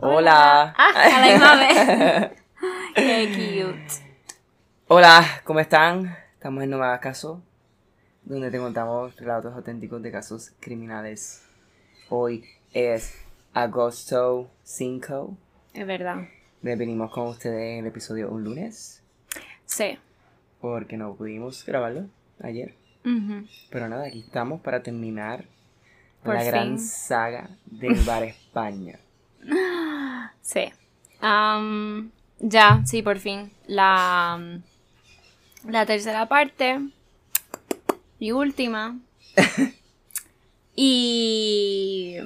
Hola. Ah, a la misma vez. Qué cute. Hola, ¿cómo están? Estamos en Nueva Caso, donde te contamos relatos auténticos de casos criminales. Hoy es agosto 5. Es verdad. Venimos con ustedes en el episodio un lunes, Sí. porque no pudimos grabarlo ayer. Pero nada, aquí estamos para terminar Por la gran saga del Bar España. Sí. Am, ya, sí, por fin. La, la tercera parte y última. y...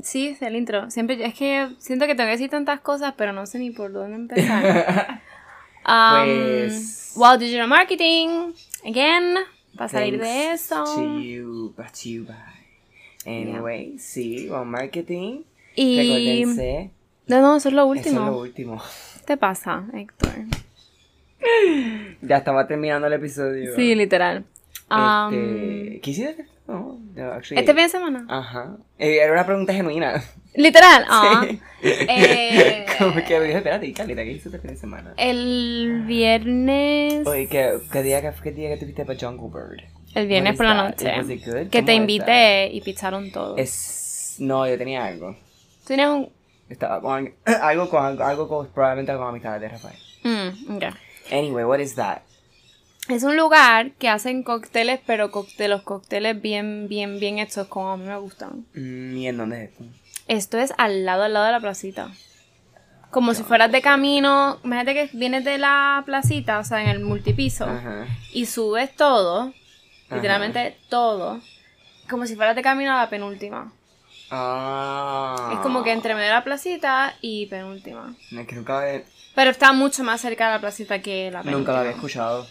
Sí, es el intro. Siempre, es que siento que tengo que decir tantas cosas, pero no sé ni por dónde empezar. Um, Pues- Wow Digital Marketing, again, para salir de eso. To you, but you bye. Anyway, sí, on marketing. Y... Recuérdense. No, no, eso es lo último. Eso es lo último. ¿Qué te pasa, Héctor? Ya estaba terminando el episodio. Sí, literal. Um, Este, ¿Qué hiciste? No, no, actually- ¿Este fin de semana? Ajá. Eh, era una pregunta genuina. Literal. Ah. Eh, Como que me dije, espérate, Carlita, ¿qué hiciste este fin de semana? el viernes. Oye, ¿qué, qué día, qué, día que tuviste para Jungle Bird? El viernes por la noche. Que te ¿Cómo invité y pizzaron todo. Es... No, yo tenía algo. ¿Tú tienes un. Estaba con algo con algo, con probablemente con amistades de Rafael. Mm, ok. Anyway, what is that? Es un lugar que hacen cócteles, pero cócteles, los cócteles bien, bien, bien hechos, como a mí me gustan. Mm, ¿Y en dónde es esto? Esto es al lado, al lado de la placita. Como si fueras de camino. Imagínate que vienes de la placita, o sea, en el multipiso. Ajá. y subes todo, Ajá. literalmente todo, como si fueras de camino a la penúltima. Ah. Es como que entre medio de la placita y penúltima. No, es que nunca, había- Pero está mucho más cerca de la placita que la penúltima. nunca lo había escuchado.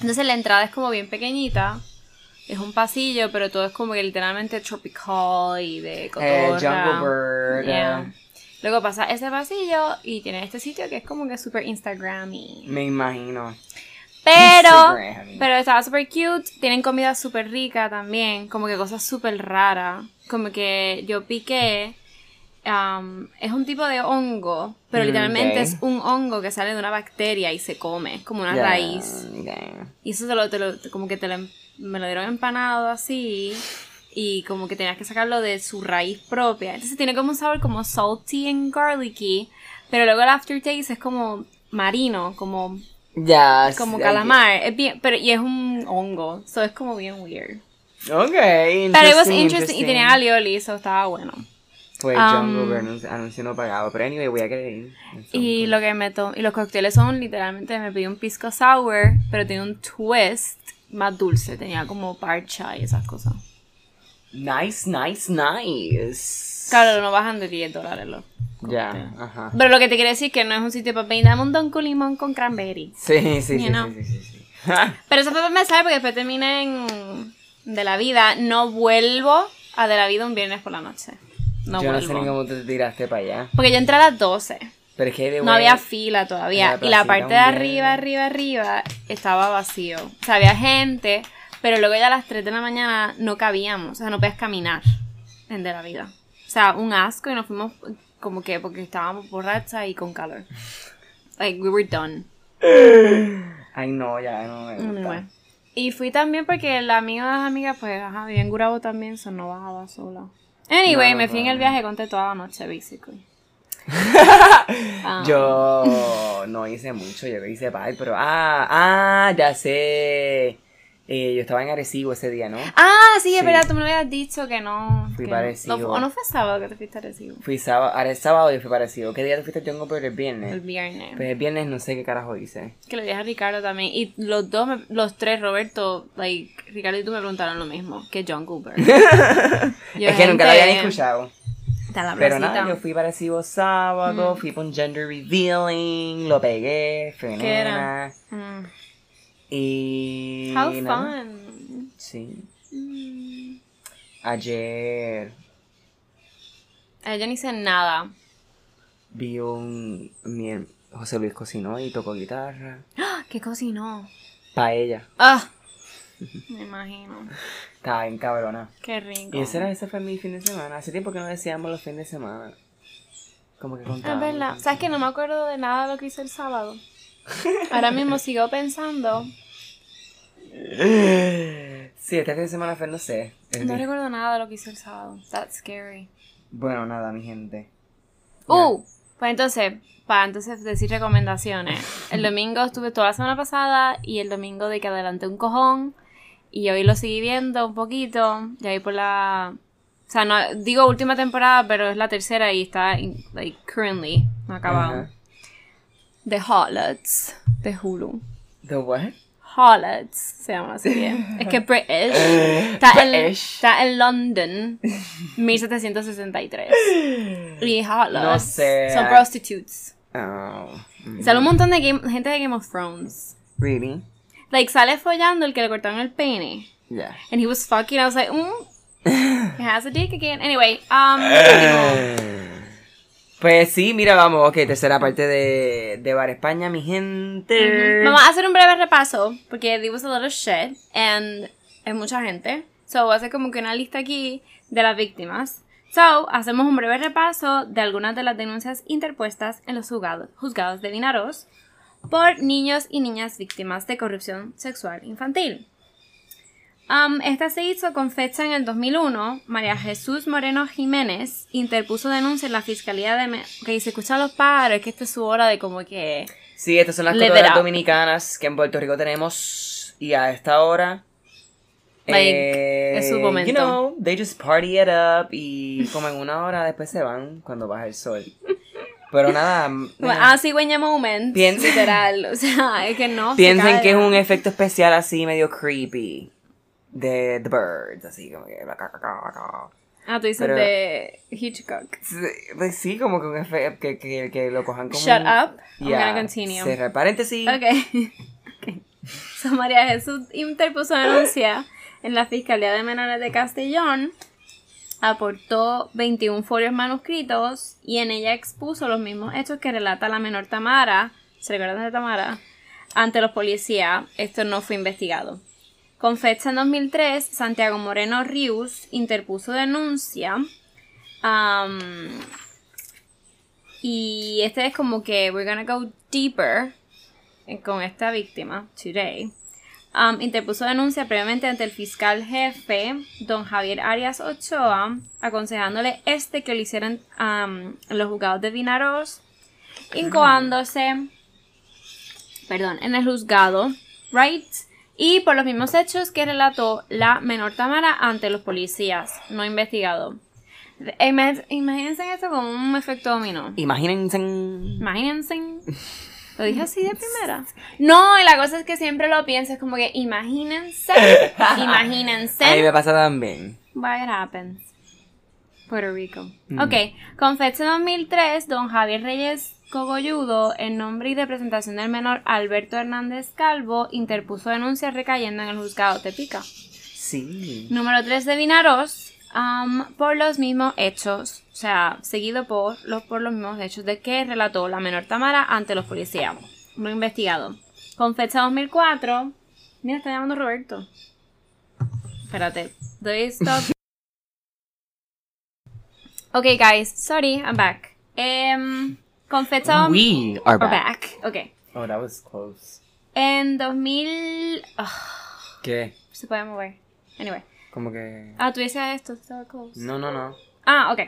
Entonces la entrada es como bien pequeñita. Es un pasillo, pero todo es como que literalmente tropical y de Eh, cotorra. Jungle Bird. Yeah. eh, Luego pasa ese pasillo y tiene este sitio que es como que super Instagram y... me imagino. Pero, Instagram. pero estaba super cute. Tienen comida súper rica también. Como que cosas súper raras. Como que yo piqué. um, es un tipo de hongo. Pero Mm, literalmente es un hongo que sale de una bacteria y se come. Como una raíz. Y eso te lo, te lo- como que te lo, em- me lo dieron empanado así. Y como que tenías que sacarlo de su raíz propia. Entonces tiene como un sabor como salty and garlicky. Pero luego el aftertaste es como marino, como Ya. como sí, calamar. Es bien, pero y es un hongo. So es como bien weird. Ok. Pero it was interesting. Y tenía alioli, so estaba bueno. Pues Um, anuncio- anuncio no pagado. Pero anyway, voy a querer ir. Y lo que me y los cócteles son literalmente me pedí un pisco sour, pero tenía un twist más dulce, tenía como parcha y esas cosas. Nice, nice, nice. Claro, no bajan de 10 dólares los. Ya, ajá. Pero lo que te quiero decir es que no es un sitio para pedir, dame un don con limón con cranberry. Sí, sí, sí, sí, sí, sí, sí. Pero eso fue para empezar porque después terminé en de la vida. No vuelvo a de la vida un viernes por la noche. No Yo no vuelvo. sé ni cómo te tiraste para allá. Porque yo entré a las 12. Pero es que de No había fila todavía. La Y la parte de arriba, arriba, arriba estaba vacío. O sea, había gente, pero luego ya a las 3 de la mañana no cabíamos. O sea, no podías caminar en de la vida. O sea, un asco y nos fuimos como que porque estábamos borrachas y con calor. Like, we were done. Ay, no, ya no me gusta. Anyway. Y fui también porque la amiga de las amigas, pues, ajá, vivía en Gurabo también, so no bajaba sola. Anyway, No, me fui en el viaje, conté toda la noche, basically. Ah. Yo no hice mucho, yo hice par, pero ah, ah, ya sé. Eh, yo estaba en Arecibo ese día, ¿no? Ah, sí, es Sí. verdad, tú me habías dicho que no. Fui que para Arecibo. no, ¿O no fue sábado que te fuiste a Arecibo? Fui sábado, ahora es sábado y fui parecido. ¿Qué día te fuiste a Jungle Bird? El viernes. El viernes. Pues el viernes no sé qué carajo hice. Que le dije a Ricardo también. Y los dos, me- los tres, Roberto, like, Ricardo y tú me preguntaron lo mismo. Que Jungle Bird. Yo, es que nunca lo había ni gente, escuchado. Pero nada, yo fui parecido sábado, fui por un gender revealing, lo pegué, fue ¿Qué era? Mm. Y. How nada. fun. Sí. Mm. Ayer Eh, yo no hice nada. vi un. Mi, José Luis cocinó y tocó guitarra. ¡Ah! ¿Qué cocinó? Paella. ¡Ah! Me imagino. Estaba bien cabrona. Qué rico. Y ese, era, ese fue mi fin de semana. Hace tiempo que no decíamos los fines de semana. Como que Es contábamos. verdad. ¿Sabes que no me acuerdo de nada de lo que hice el sábado? Ahora mismo sigo pensando. Sí, este fin de semana fue, no sé. No día- recuerdo nada de lo que hice el sábado. That's scary. Bueno, nada, mi gente. Uh, pues entonces, para entonces decir recomendaciones. El domingo estuve toda la semana pasada y el domingo de que adelanté un cojón. Y hoy lo seguí viendo un poquito. Y ahí por la. O sea, no digo última temporada, pero es la tercera y está, like, currently, no acabado. The Harlots de Hulu. ¿The what? Harlots se llama así bien. Es que British. Está, En, British. está en London, 1763. Y Harlots No sé. son prostitutes. Oh. mm. Sale un montón de game- gente de Game of Thrones. Really? Like, sale follando el que le cortaron el pene. Yeah. And he was fucking. I was like, mm. He has a dick again. Anyway, um. Pues sí, mira, vamos, ok, tercera parte de, de Bar España, mi gente. Vamos a hacer un breve repaso, porque there was a lot of shit, and es mucha gente. So, voy a hacer como que una lista aquí de las víctimas. So, hacemos un breve repaso de algunas de las denuncias interpuestas en los juzgados, juzgados de Vinaros por niños y niñas víctimas de corrupción sexual infantil. Um, esta se hizo con fecha en el 2001. María Jesús Moreno Jiménez interpuso denuncia en la Fiscalía de... Me ok, se escuchan los pájaros, es que esta es su hora de como que... Sí, estas son las culturas dominicanas que en Puerto Rico tenemos y a esta hora. Like, es su momento. You know, they just party it up y como en una hora después se van cuando baja el sol. Pero nada, mm, Ah, moment. Literal. O sea, es que no. se piensen que es un efecto especial así medio creepy de The Birds, así como que... Ah, tú dices Pero- de Hitchcock. Sí, pues sí, como que un efecto que, que, que lo cojan como Shut un- up. I'm Yeah, gonna continue. Cierra paréntesis. Ok. Ok. So, María Jesús interpuso denuncia en la Fiscalía de Menores de Castellón. Aportó 21 folios manuscritos y en ella expuso los mismos hechos que relata la menor Tamara. ¿Se recuerdan de Tamara? Ante los policías. Esto no fue investigado. Con fecha en 2003, Santiago Moreno Rius interpuso denuncia. am, y este es como que we're gonna go deeper eh, con esta víctima today. Um, interpuso denuncia previamente ante el fiscal jefe, don Javier Arias Ochoa, aconsejándole este que lo hicieran um, los juzgados de Vinaros, incoándose, perdón, en el juzgado, right? Y por los mismos hechos que relató la menor Tamara ante los policías, no investigado. Ima- Imagínense esto como un efecto dominó. Imagínense. Imagínense. Lo dije así de primera. No, y la cosa es que siempre lo pienso, es como que imagínense, imagínense. A mí me pasa también. What happens? Puerto Rico. Ok, con fecha 2003, don Javier Reyes Cogolludo, en nombre y representación del menor Alberto Hernández Calvo, interpuso denuncia recayendo en el juzgado Tepica. Sí. Número 3 de Vinaros, por los mismos hechos, o sea, seguido por los, por los mismos hechos de que relató la menor Tamara ante los policías. No investigado. Con fecha 2004. Mira, está llamando Roberto. Espérate. Doy stop. Ok, guys. Sorry, I'm back. Em, con fecha. We are back. back. Ok. Oh, that was close. En 2000. ah, ¿Qué? se puede mover. Anyway. Como que. Ah, tú dices esto. Estaba close. No, no, no. Ah, ok.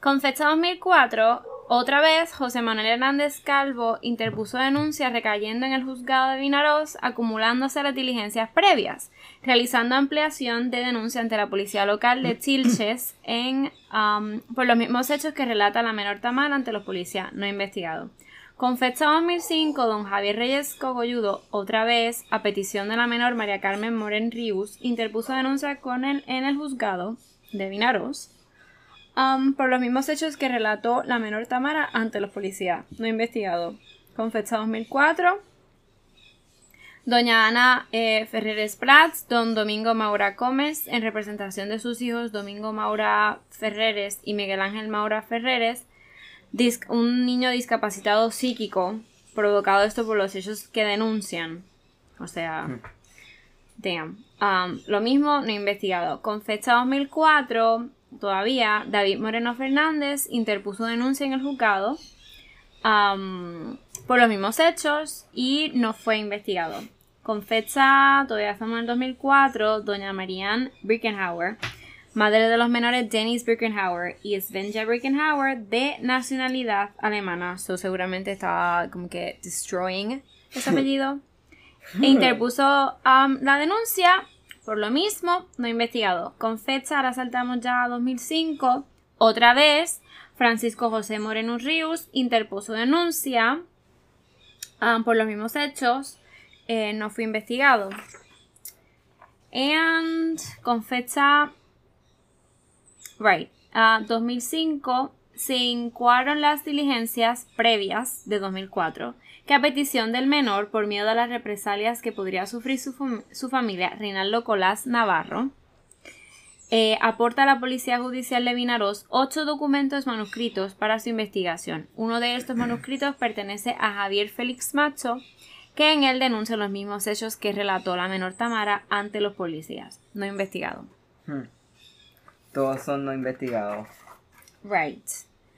Con fecha 2004, otra vez José Manuel Hernández Calvo interpuso denuncia recayendo en el juzgado de Vinaroz, acumulándose las diligencias previas, realizando ampliación de denuncia ante la policía local de Chilches en, um, por los mismos hechos que relata la menor Tamara ante los policías no investigado. Con fecha 2005, don Javier Reyes Cogolludo, otra vez, a petición de la menor María Carmen Moren Rius, interpuso denuncia con él en el juzgado de Vinaroz um, por los mismos hechos que relató la menor Tamara ante los policías, no investigado. Con fecha 2004, doña Ana eh, Ferreres Prats, don Domingo Maura Gómez, en representación de sus hijos Domingo Maura Ferreres y Miguel Ángel Maura Ferreres, un niño discapacitado psíquico, provocado esto por los hechos que denuncian. O sea, damn. Um, lo mismo, no investigado. Con fecha 2004, todavía, David Moreno Fernández interpuso denuncia en el juzgado um, por los mismos hechos y no fue investigado. Con fecha, todavía estamos en el 2004, doña Marianne Birkenhauer, madre de los menores Dennis Birkenhauer y Svenja Birkenhauer, de nacionalidad alemana, so seguramente estaba como que destroying ese apellido, e interpuso um, la denuncia por lo mismo, no investigado. Con fecha, ahora saltamos ya a 2005, otra vez, Francisco José Moreno Ríos interpuso denuncia um, por los mismos hechos eh, no fue investigado. And con fecha. Right. 2005 se incuaron las diligencias previas de 2004 que a petición del menor por miedo a las represalias que podría sufrir su, su familia, Reinaldo Colás Navarro, eh, aporta a la Policía Judicial de Vinaroz ocho documentos manuscritos para su investigación. Uno de estos manuscritos pertenece a Javier Félix Macho, que en él denuncia los mismos hechos que relató la menor Tamara ante los policías. No investigado. Hmm. Todos son no investigados. Right.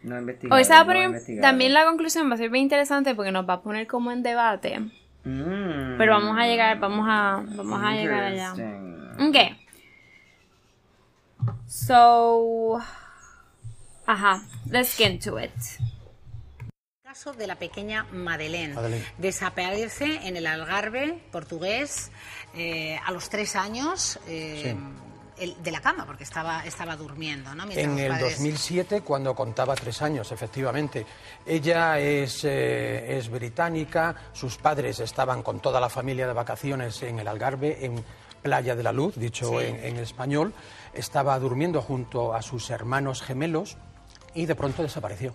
No. Hoy poner, investigados. también la conclusión va a ser bien interesante porque nos va a poner como en debate. Mm. Pero vamos a llegar, vamos a, vamos a llegar allá. Ok. So. Ajá. Let's get into it. Caso de la pequeña Madeleine. Madeleine. Desaparece en el Algarve portugués eh, a los tres años eh, el- de la cama, porque estaba, estaba durmiendo. ¿no? Mientras En el padres- 2007, cuando contaba tres años, efectivamente. Ella es, eh, es británica, sus padres estaban con toda la familia de vacaciones en el Algarve, en Playa de la Luz, dicho Sí. en, en español. Estaba durmiendo junto a sus hermanos gemelos y de pronto desapareció.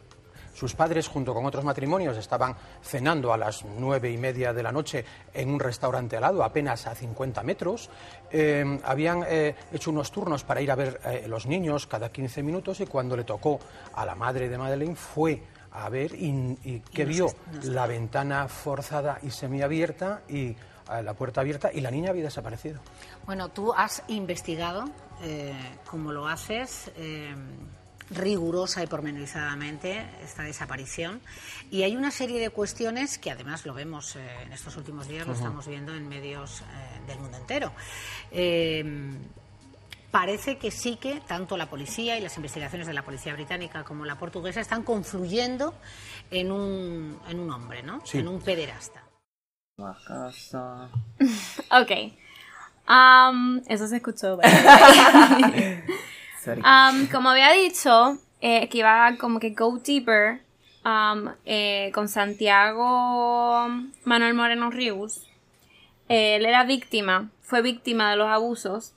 Sus padres, junto con otros matrimonios, estaban cenando a las nueve y media de la noche en un restaurante al lado, apenas a 50 metros. Eh, habían eh, hecho unos turnos para ir a ver eh, los niños cada 15 minutos y cuando le tocó a la madre de Madeleine fue a ver y, y que vio la ventana forzada y semiabierta y eh, la puerta abierta y la niña había desaparecido. Bueno, tú has investigado, eh, como lo haces, eh, rigurosa y pormenorizadamente esta desaparición. Y hay una serie de cuestiones que además lo vemos eh, en estos últimos días, lo estamos viendo en medios eh, del mundo entero. Eh, parece que sí que tanto la policía y las investigaciones de la policía británica como la portuguesa están confluyendo en un, en un hombre, ¿no? Sí. En un pederasta. La casa. Ok. Um, eso se escuchó. Um, como había dicho, eh, que iba como que go deeper um, eh, con Santiago Manuel Moreno Ríos. Él era víctima, fue víctima de los abusos.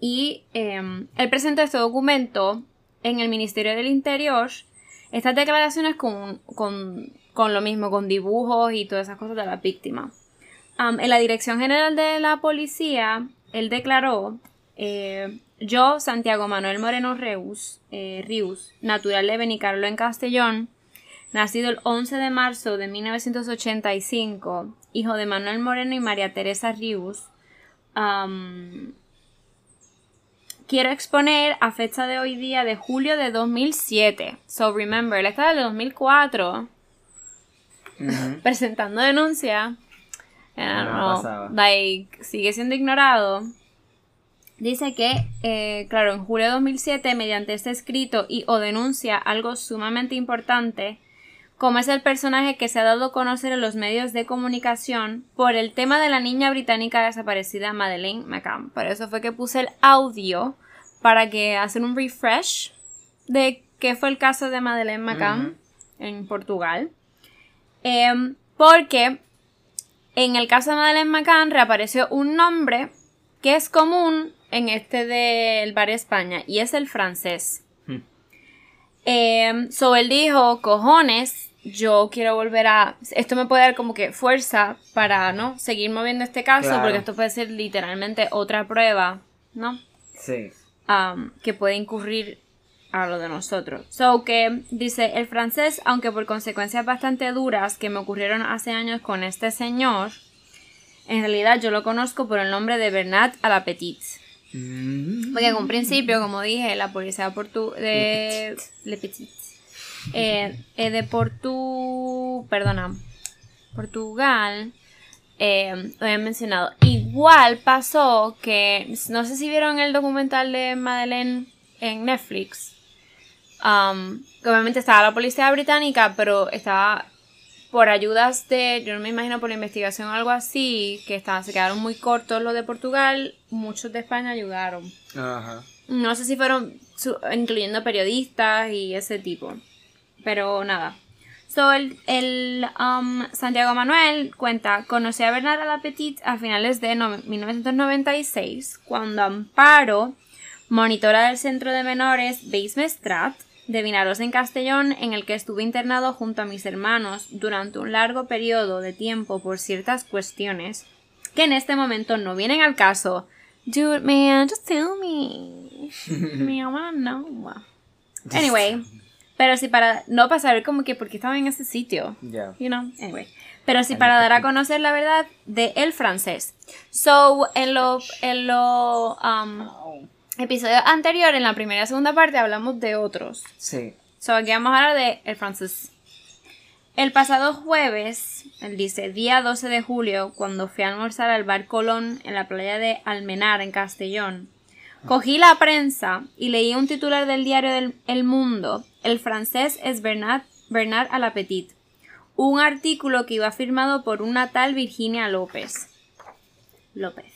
Y eh, él presentó este documento en el Ministerio del Interior. Estas declaraciones con, con, con lo mismo, con dibujos y todas esas cosas de la víctima. Um, en la Dirección General de la Policía, él declaró, eh, yo, Santiago Manuel Moreno Reus, eh, Rius, natural de Benicarlo en Castellón, nacido el 11 de marzo de 1985, hijo de Manuel Moreno y María Teresa Rius, um, quiero exponer a fecha de hoy día de julio de 2007. So remember, él está del 2004 Ujú. presentando denuncia. I don't No know, like, sigue siendo ignorado. Dice que, eh, claro, en julio de 2007, mediante este escrito y o denuncia algo sumamente importante, como es el personaje que se ha dado a conocer en los medios de comunicación por el tema de la niña británica desaparecida Madeleine McCann. Por eso fue que puse el audio para que hacer un refresh de qué fue el caso de Madeleine McCann en Portugal. Em, porque en el caso de Madeleine McCann reapareció un nombre que es común en este del Bar España y es el francés. Hmm. Em, so él dijo, cojones, yo quiero volver a... Esto me puede dar como que fuerza para, ¿no? Seguir moviendo este caso Claro. porque esto puede ser literalmente otra prueba, ¿no? Sí. um, que puede incurrir a lo de nosotros. So que dice el francés, aunque por consecuencias bastante duras que me ocurrieron hace años con este señor, en realidad yo lo conozco por el nombre de Bernat a la Petite. Mm. Porque en un principio, como dije, la policía portu de Le eh, eh, de Portu, perdona, Portugal, eh, lo habían mencionado. Igual pasó que, no sé si vieron el documental de Madeleine en Netflix. Um, obviamente estaba la policía británica, pero estaba por ayudas de, yo no me imagino por la investigación o algo así, que estaban, se quedaron muy cortos los de Portugal, muchos de España ayudaron. Ajá. No sé si fueron su- incluyendo periodistas y ese tipo. Pero nada. So, el, el, um, Santiago Manuel cuenta, conocí a Bernard a la Petite a finales de no- 1996, cuando Amparo, monitora del centro de menores Beis Mestrat, de Vinaros en Castellón, en el que estuve internado junto a mis hermanos durante un largo periodo de tiempo por ciertas cuestiones que en este momento no vienen al caso. Dude, man, just tell me. me I wanna know. Anyway, pero si para no para saber como que por qué estaba en ese sitio. Ya. You know, anyway. Pero sí para dar a conocer la verdad de el francés. So, en lo, en lo um, episodio anterior, en la primera y segunda parte, hablamos de otros. Sí. So, aquí vamos a hablar de el francés. El pasado jueves, él dice, día 12 de julio, cuando fui a almorzar al bar Colón en la playa de Almenar, en Castellón, cogí la prensa y leí un titular del diario del El Mundo. El francés es Bernard, Bernard la Petite. Un artículo que iba firmado por una tal Virginia López. López.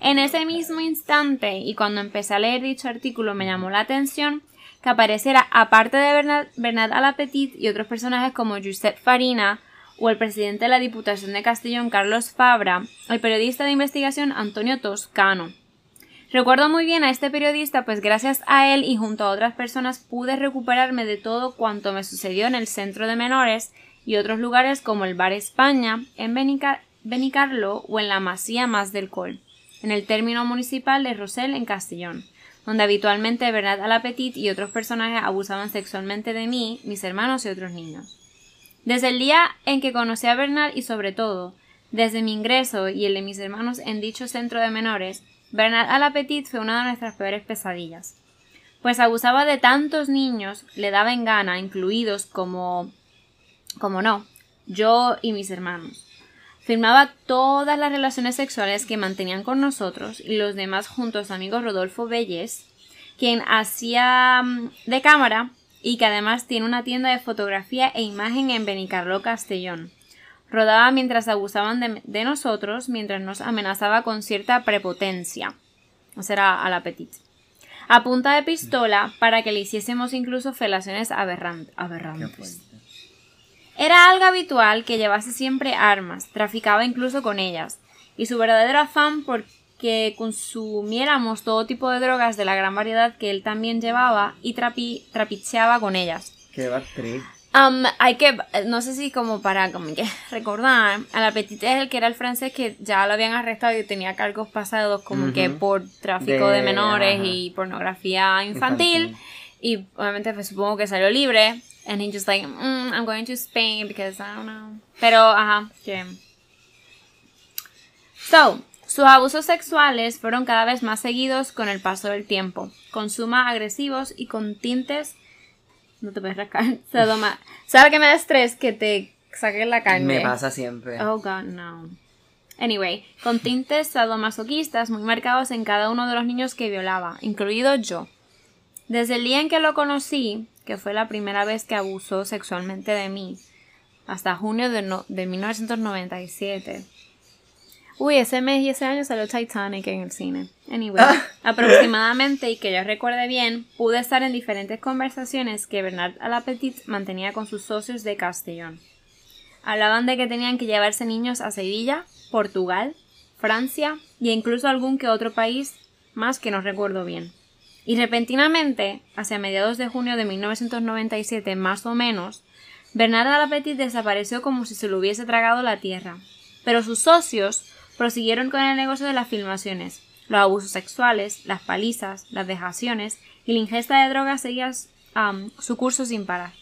En ese mismo instante, y cuando empecé a leer dicho artículo, me llamó la atención que apareciera, aparte de Bernard, Bernard Alapetit y otros personajes como Josep Farina o el presidente de la Diputación de Castellón, Carlos Fabra, el periodista de investigación Antonio Toscano. Recuerdo muy bien a este periodista, pues gracias a él y junto a otras personas pude recuperarme de todo cuanto me sucedió en el centro de menores y otros lugares como el Bar España, en Benica- Benicarlo o en la Masía Más del Col, en el término municipal de Rosell en Castellón, donde habitualmente Bernard Alapetit y otros personajes abusaban sexualmente de mí, mis hermanos y otros niños. Desde el día en que conocí a Bernard y sobre todo, desde mi ingreso y el de mis hermanos en dicho centro de menores, Bernard Alapetit fue una de nuestras peores pesadillas. Pues abusaba de tantos niños, le daba en gana, incluidos como como no, yo y mis hermanos. Firmaba todas las relaciones sexuales que mantenían con nosotros y los demás junto a su amigo Rodolfo Belles, quien hacía mm, de cámara y que además tiene una tienda de fotografía e imagen en Benicarló, Castellón. Rodaba mientras abusaban de, nosotros, mientras nos amenazaba con cierta prepotencia. O sea, al apetito. A punta de pistola para que le hiciésemos incluso felaciones aberrantes. Era algo habitual que llevase siempre armas, traficaba incluso con ellas, y su verdadero afán porque consumiéramos todo tipo de drogas de la gran variedad que él también llevaba y trapi- trapicheaba con ellas. Qué actriz. Um, hay que, no sé si como para como que recordar, al apetite es el que era el francés que ya lo habían arrestado y tenía cargos pasados como que Ujú. por tráfico de, De- menores ajá. y pornografía infantil. Infantil. Y obviamente pues, supongo que salió libre. And he just like, "Mm, I'm going to Spain because I don't know. Pero, ajá, que... So, sus abusos sexuales fueron cada vez más seguidos con el paso del tiempo, con suma agresivos y con tintes... No te puedes rascar. Sadoma. ¿Sabes que me da estrés? Que te saquen la carne. Me pasa siempre. Oh god, no. Anyway, con tintes sadomasoquistas muy marcados en cada uno de los niños que violaba, incluido yo. Desde el día en que lo conocí, que fue la primera vez que abusó sexualmente de mí, hasta junio de, no- de 1997. Uy, ese mes y ese año salió Titanic en el cine. Anyway, aproximadamente, y que yo recuerde bien, pude estar en diferentes conversaciones que Bernard Alapetit mantenía con sus socios de Castellón. Hablaban de que tenían que llevarse niños a Sevilla, Portugal, Francia e incluso algún que otro país más que no recuerdo bien. Y repentinamente, hacia mediados de junio de 1997 más o menos, Bernard Alapetit desapareció como si se lo hubiese tragado la tierra. Pero sus socios prosiguieron con el negocio de las filmaciones. Los abusos sexuales, las palizas, las vejaciones y la ingesta de drogas seguían am, su curso sin parar.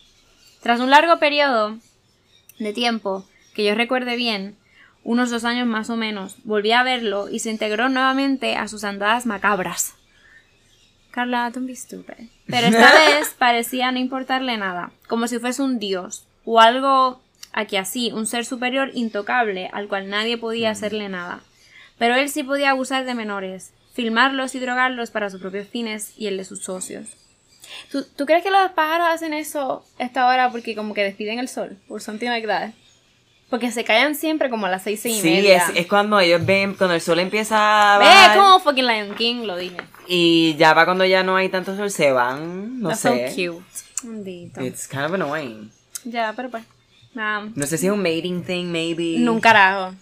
Tras un largo periodo de tiempo, que yo recuerde bien, unos dos años más o menos, volví a verlo y se integró nuevamente a sus andadas macabras. Carla, don't be stupid. Pero esta vez parecía no importarle nada, como si fuese un dios, o algo aquí así, un ser superior intocable al cual nadie podía hacerle nada. Pero él sí podía abusar de menores, filmarlos y drogarlos para sus propios fines y el de sus socios. ¿Tú, tú crees que los pájaros hacen eso esta hora porque como que despiden el sol? Or something like that. Porque se callan siempre como a las seis y Sí, media. es, es cuando ellos ven, cuando el sol empieza a Ve bajar. como fucking Lion King lo dije. Y ya va cuando ya no hay tanto sol, se van, no That's sé. so cute. Maldito. It's kind of annoying. Ya, pero pues. nada. No sé si es un mating thing, maybe. Nunca carajo.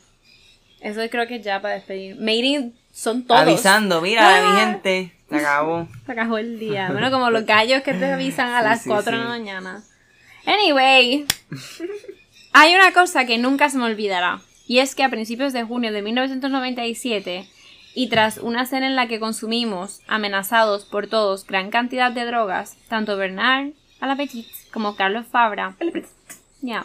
Eso creo que ya para despedir. Mating son todos. Avisando, mira, Ah. mi gente, se acabó. Se acabó el día. Bueno, como los gallos que te avisan a Sí, las sí, 4 de sí. la mañana. Anyway. Hay una cosa que nunca se me olvidará. Y es que a principios de junio de 1997, y tras una cena en la que consumimos, amenazados por todos, gran cantidad de drogas, tanto Bernard Alapetit como Carlos Fabra, ya,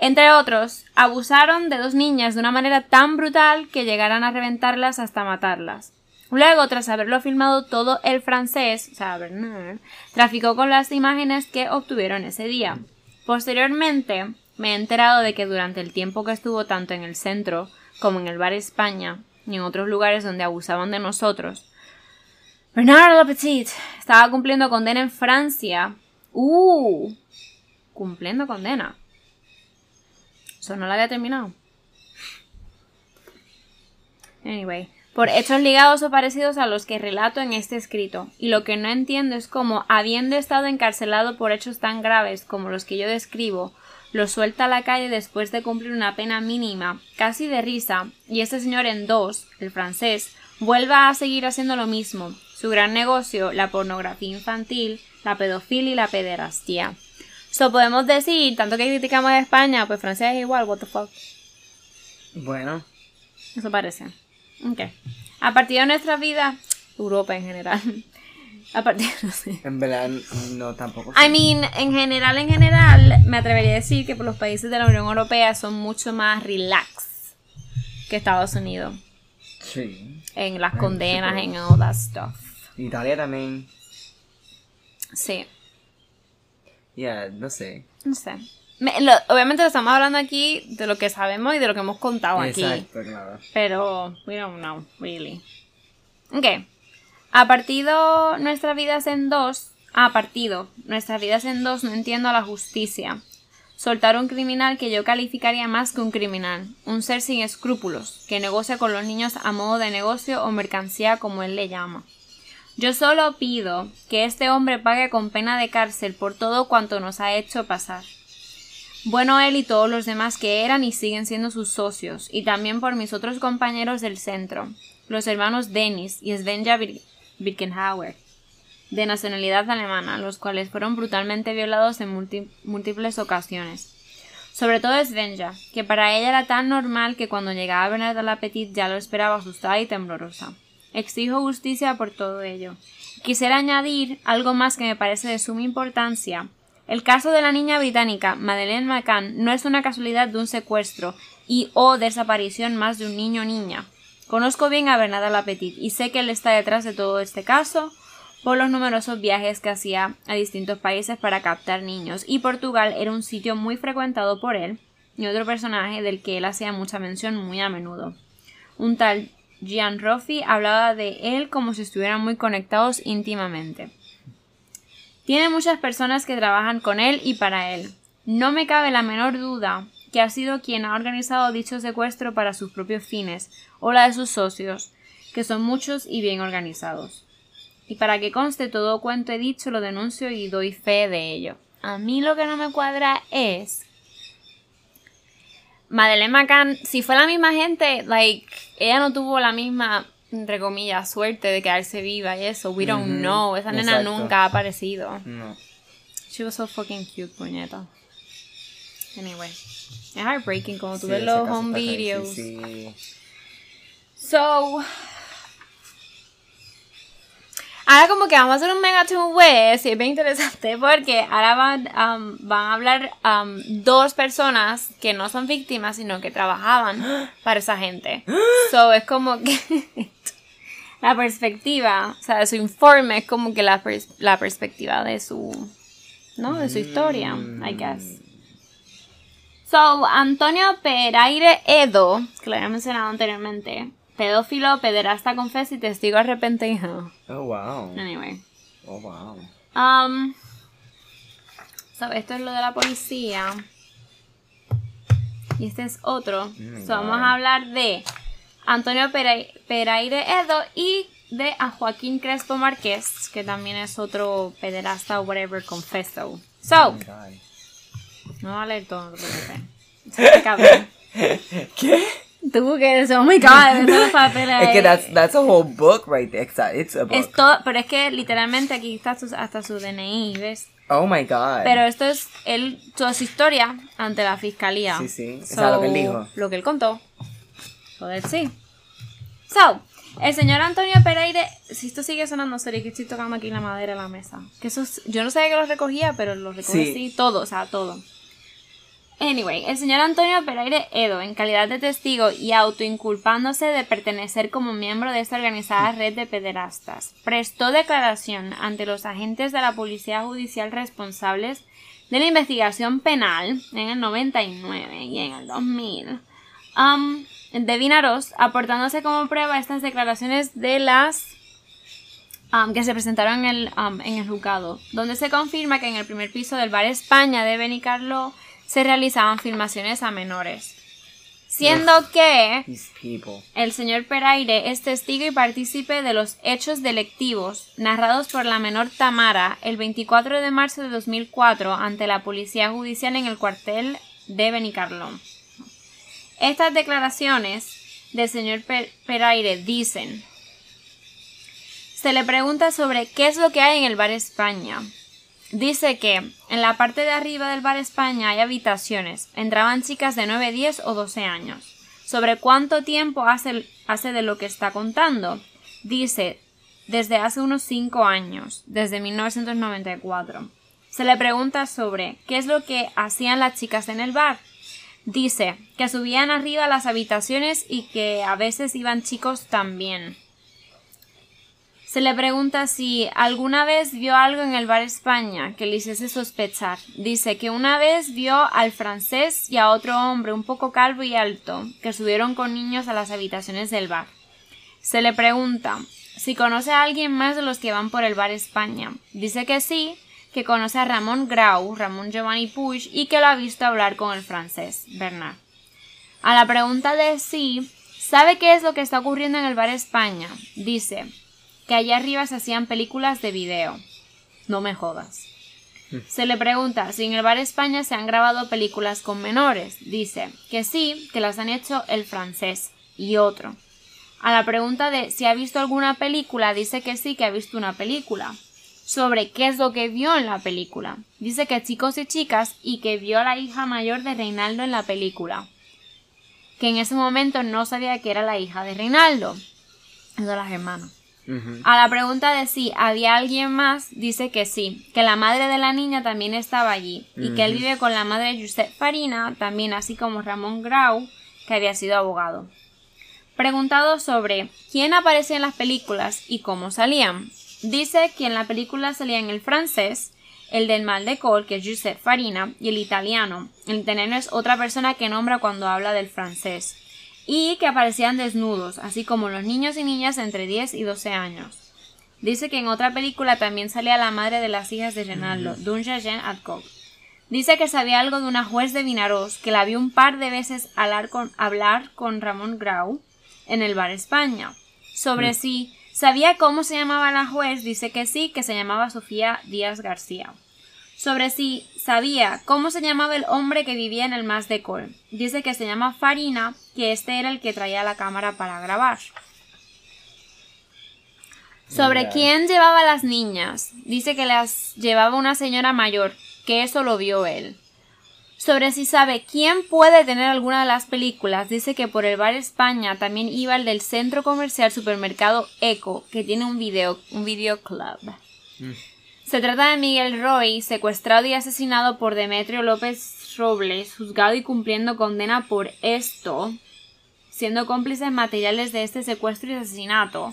entre otros, abusaron de dos niñas de una manera tan brutal que llegaran a reventarlas hasta matarlas. Luego, tras haberlo filmado todo el francés, o sea, Bernard, traficó con las imágenes que obtuvieron ese día. Posteriormente, me he enterado de que durante el tiempo que estuvo tanto en el centro como en el bar España y en otros lugares donde abusaban de nosotros, Bernard Lapetit estaba cumpliendo condena en Francia. ¡Uh! Cumpliendo condena. Eso no lo había terminado. Anyway, por hechos ligados o parecidos a los que relato en este escrito, y lo que no entiendo es cómo, habiendo estado encarcelado por hechos tan graves como los que yo describo, lo suelta a la calle después de cumplir una pena mínima, casi de risa, y este señor en dos, el francés, vuelva a seguir haciendo lo mismo, su gran negocio, la pornografía infantil, la pedofilia y la pederastía. So podemos decir, tanto que criticamos a España, pues Francia es igual, what the fuck. Bueno, Eso parece. Ok. A partir de nuestra vida, Europa en general. A partir, no sé. en verdad, no tampoco. I mean, en general, en general, me atrevería a decir que por los países de la Unión Europea son mucho más relax que Estados Unidos. Sí. En las Ay, condenas, en all that stuff. Italia también. Sí. Ya, no sé. No sé. Me- lo- obviamente lo estamos hablando aquí de lo que sabemos y de lo que hemos contado aquí. Exacto, claro. Pero we don't know, really. Ok. A partido nuestras vidas en dos. A partido nuestras vidas en dos no entiendo la justicia. Soltar un criminal que yo calificaría más que un criminal. Un ser sin escrúpulos, que negocia con los niños a modo de negocio o mercancía como él le llama. Yo solo pido que este hombre pague con pena de cárcel por todo cuanto nos ha hecho pasar. Bueno él y todos los demás que eran y siguen siendo sus socios, y también por mis otros compañeros del centro, los hermanos Dennis y Bir- Birkenhauer, de nacionalidad alemana, los cuales fueron brutalmente violados en múltiples ocasiones. Sobre todo Svenja, que para ella era tan normal que cuando llegaba Bernard la Petit ya lo esperaba asustada y temblorosa. Exijo justicia por todo ello. Quisiera añadir algo más que me parece de suma importancia. El caso de la niña británica Madeleine McCann no es una casualidad de un secuestro y o desaparición más de un niño niña. Conozco bien a Bernard Lapetit y sé que él está detrás de todo este caso por los numerosos viajes que hacía a distintos países para captar niños y Portugal era un sitio muy frecuentado por él y otro personaje del que él hacía mucha mención muy a menudo. Un tal Gian Roffi hablaba de él como si estuvieran muy conectados íntimamente. Tiene muchas personas que trabajan con él y para él. No me cabe la menor duda que ha sido quien ha organizado dicho secuestro para sus propios fines, o la de sus socios, que son muchos y bien organizados. Y para que conste todo cuanto he dicho, lo denuncio y doy fe de ello. A mí lo que no me cuadra es. Madeleine McCann, si fue la misma gente, like, ella no tuvo la misma, entre comillas, suerte de quedarse viva y eso. We don't Ujú, know. Esa nena exacto. nunca ha aparecido. No. She was so fucking cute, puñeta. Anyway. Es heartbreaking como tú Sí, ves los home videos. Sí, sí. So. Ahora como que vamos a hacer un mega two ways y es bien interesante porque ahora van, um, van a hablar um, dos personas que no son víctimas sino que trabajaban para esa gente. So es como que la perspectiva, o sea, de su informe es como que la, pers- la perspectiva de su, ¿no? De su historia, I guess. So, Antonio Peraire Edo, que lo había mencionado anteriormente, pedófilo, pederasta, confeso y testigo arrepentido. Oh, wow. Anyway. Oh, wow. Um, so, esto es lo de la policía. Y este es otro. my So, vamos a hablar de Antonio Perai- Peraire Edo y de a Joaquín Crespo Márquez, que también es otro pederasta o whatever, confeso. So, Oh. No va a leer todo, no te preocupes. Cabrón. ¿Qué? Tú que oh my god, los papeles Es que that's, that's a whole book right there. It's a, book. Es todo, pero es que literalmente aquí está su- hasta su DNI, ¿ves? Oh my God. Pero esto es él, toda su historia ante la fiscalía. Sí, sí. O sea, lo que él dijo. Lo que él contó. Joder, sí. So, el señor Antonio Pereire, si esto sigue sonando, sería que estoy tocando aquí la madera de la mesa. Que eso es- yo no sabía que lo recogía, pero lo recogí Sí. así, todo, o sea, todo. Anyway, el señor Antonio Pereire Edo, en calidad de testigo y autoinculpándose de pertenecer como miembro de esta organizada red de pederastas, prestó declaración ante los agentes de la Policía Judicial responsables de la investigación penal en el 99 y en el 2000 um, de Vinaros, aportándose como prueba estas declaraciones de las um, que se presentaron en el, um, en el juzgado, donde se confirma que en el primer piso del bar España de Benicarlo se realizaban filmaciones a menores. Siendo que el señor Peraire es testigo y partícipe de los hechos delictivos narrados por la menor Tamara el 24 de marzo de 2004 ante la policía judicial en el cuartel de Benicarlón. Estas declaraciones del señor Per- Peraire dicen se le pregunta sobre qué es lo que hay en el bar España. Dice que en la parte de arriba del bar España hay habitaciones. Entraban chicas de 9, 10 o 12 años. ¿Sobre cuánto tiempo hace, hace de lo que está contando? Dice, desde hace unos 5 años, desde 1994. Se le pregunta sobre qué es lo que hacían las chicas en el bar. Dice que subían arriba las habitaciones y que a veces iban chicos también. Se le pregunta si alguna vez vio algo en el bar España que le hiciese sospechar. Dice que una vez vio al francés y a otro hombre un poco calvo y alto que subieron con niños a las habitaciones del bar. Se le pregunta si conoce a alguien más de los que van por el bar España. Dice que sí, que conoce a Ramón Grau, Ramón Giovanni Puig y que lo ha visto hablar con el francés, Bernard. A la pregunta de si sabe qué es lo que está ocurriendo en el bar España, dice que allá arriba se hacían películas de video. No me jodas. Se le pregunta si en el bar España se han grabado películas con menores. Dice que sí, que las han hecho el francés y otro. A la pregunta de si ha visto alguna película, dice que sí, que ha visto una película. Sobre qué es lo que vio en la película. Dice que chicos y chicas y que vio a la hija mayor de Reinaldo en la película. Que en ese momento no sabía que era la hija de Reinaldo. Es de las hermanas. A la pregunta de si había alguien más, dice que sí, que la madre de la niña también estaba allí y que él vive con la madre de Josep Farina, también así como Ramón Grau, que había sido abogado. Preguntado sobre quién aparecía en las películas y cómo salían, dice que en la película salían el francés, el del mal de Col, que es Josep Farina, y el italiano. El italiano es otra persona que nombra cuando habla del francés y que aparecían desnudos, así como los niños y niñas entre 10 y 12 años. Dice que en otra película también salía la madre de las hijas de Renaldo, Dunja Jean Adcock. Dice que sabía algo de una juez de Vinaros que la vio un par de veces hablar con, hablar con Ramón Grau en el bar España. Sobre si sabía cómo se llamaba la juez, dice que sí, que se llamaba Sofía Díaz García sobre si sabía cómo se llamaba el hombre que vivía en el Mas de Col. Dice que se llama Farina, que este era el que traía la cámara para grabar. Sobre quién llevaba a las niñas. Dice que las llevaba una señora mayor, que eso lo vio él. Sobre si sabe quién puede tener alguna de las películas, dice que por el bar España también iba el del centro comercial supermercado Eco, que tiene un video, un video club. Se trata de Miguel Roy, secuestrado y asesinado por Demetrio López Robles, juzgado y cumpliendo condena por esto, siendo cómplices materiales de este secuestro y asesinato.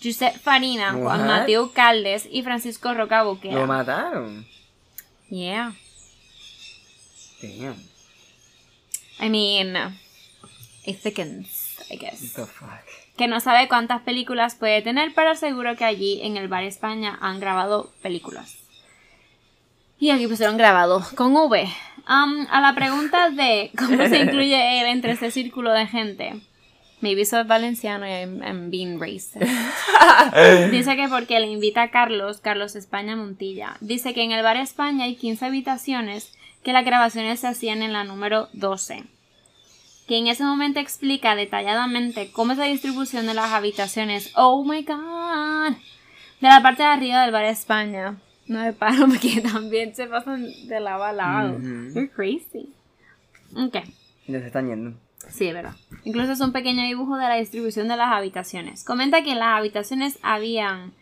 Josep Farina, Juan? Mateo Caldes y Francisco Roca Boquera. Lo mataron. Yeah. Damn. I mean, it thickens, I guess. The fuck. Que no sabe cuántas películas puede tener, pero seguro que allí en el Bar España han grabado películas. Y aquí pusieron grabado con V. Um, a la pregunta de cómo se incluye él entre ese círculo de gente. Maybe soy valenciano y I'm, I'm being racist. Dice que porque le invita a Carlos, Carlos España Montilla. Dice que en el Bar España hay 15 habitaciones, que las grabaciones se hacían en la número 12 que en ese momento explica detalladamente cómo es la distribución de las habitaciones. Oh my god. De la parte de arriba del bar España. No me paro porque también se pasan de lado a lado. Ujú. You're crazy. Ok. Ya se están yendo. Sí, es verdad. Incluso es un pequeño dibujo de la distribución de las habitaciones. Comenta que en las habitaciones habían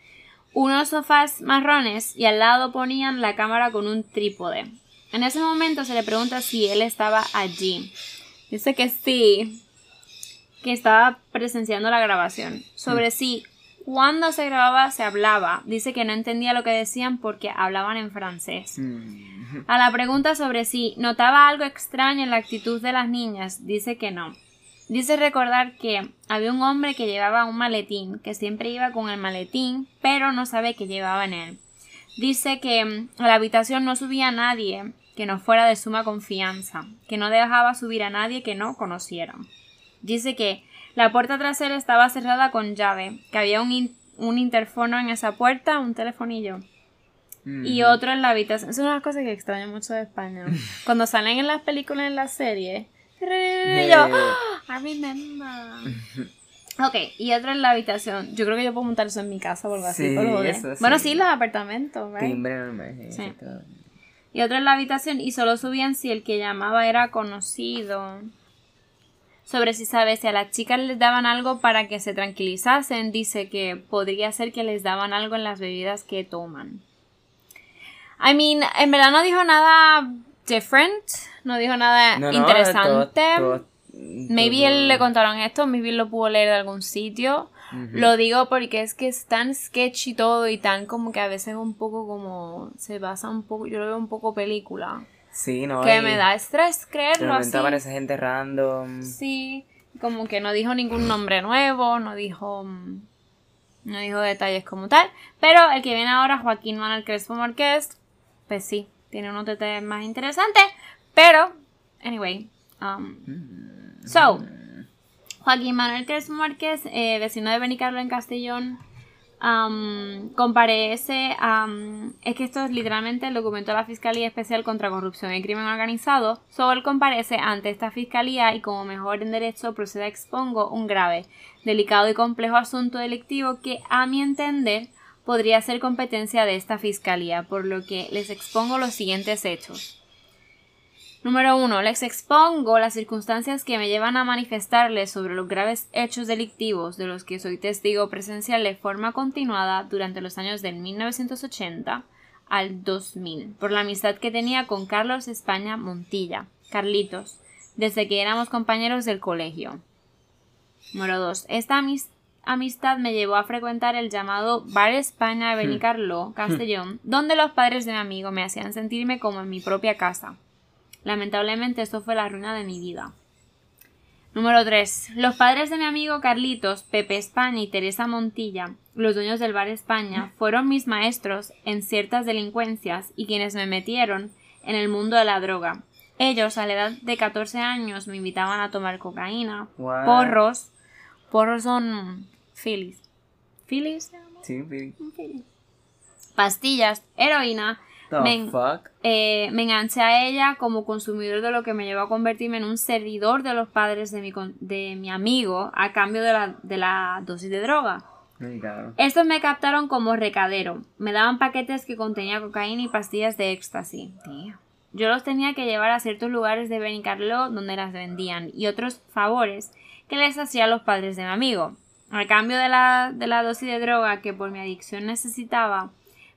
unos sofás marrones y al lado ponían la cámara con un trípode. En ese momento se le pregunta si él estaba allí. Dice que sí, que estaba presenciando la grabación. Sobre si cuando se grababa se hablaba. Dice que no entendía lo que decían porque hablaban en francés. Mm. A la pregunta sobre si notaba algo extraño en la actitud de las niñas, dice que no. Dice recordar que había un hombre que llevaba un maletín, que siempre iba con el maletín, pero no sabe qué llevaba en él. Dice que mm, a la habitación no subía nadie que no fuera de suma confianza, que no dejaba subir a nadie que no conocieran. Dice que la puerta trasera estaba cerrada con llave, que había un, in- un interfono en esa puerta, un telefonillo y otro en la habitación. Es una de las cosas que extraño mucho de España. Cuando salen en las películas, en las series. Yo, "Ah, I remember. Ok, y otro en la habitación. Yo creo que yo puedo montar eso en mi casa o algo así. Sí, eso Bueno, sí. los apartamentos, right? Timbre normal. sí. Y otro en la habitación y solo subían si el que llamaba era conocido. Sobre si sabe si a las chicas les daban algo para que se tranquilizasen, dice que podría ser que les daban algo en las bebidas que toman. I mean, en verdad no dijo nada different, no dijo nada No, no, interesante. todo- todo- Maybe él le contaron esto, maybe lo pudo leer de algún sitio. Lo digo porque es que es tan sketchy todo y tan como que a veces un poco como se basa un poco, yo lo veo un poco película. Sí, no. que me da estrés creerlo así. aparece gente random. Sí, como que no dijo ningún nombre nuevo, no dijo mm, no dijo detalles como tal, pero el que viene ahora Joaquín Manuel Crespo Márquez, pues sí, tiene unos detalles más interesantes, pero anyway, um, so Joaquín Manuel Crespo Márquez, eh, vecino de Benicarlo en Castellón, comparece, am, es que esto es literalmente el documento de la Fiscalía Especial contra Corrupción y Crimen Organizado, so él comparece ante esta Fiscalía y como mejor en derecho procede expongo un grave, delicado y complejo asunto delictivo que a mi entender podría ser competencia de esta Fiscalía, por lo que les expongo los siguientes hechos. Número 1. Les expongo las circunstancias que me llevan a manifestarles sobre los graves hechos delictivos de los que soy testigo presencial de forma continuada durante los años del 1980 al 2000, por la amistad que tenía con Carlos España Montilla, Carlitos, desde que éramos compañeros del colegio. Número 2. Esta amis- amistad me llevó a frecuentar el llamado Bar España de Benicarló, Castellón, donde los padres de mi amigo me hacían sentirme como en mi propia casa. Lamentablemente esto fue la ruina de mi vida. Número 3. Los padres de mi amigo Carlitos, Pepe España y Teresa Montilla, los dueños del bar España, fueron mis maestros en ciertas delincuencias y quienes me metieron en el mundo de la droga. Ellos, a la edad de 14 años, me invitaban a tomar cocaína, porros. Porros son se llama? Sí, sí. Pastillas, heroína. Me- fuck? eh, me enganché a ella como consumidor de lo que me llevó a convertirme en un servidor de los padres de mi, de mi amigo a cambio de la, de la dosis de droga. Cabrón. Estos me captaron como recadero. Me daban paquetes que contenían cocaína y pastillas de éxtasis. Yo los tenía que llevar a ciertos lugares de Benicarló donde las vendían y otros favores que les hacía los padres de mi amigo. Al cambio de la, de la dosis de droga que por mi adicción necesitaba,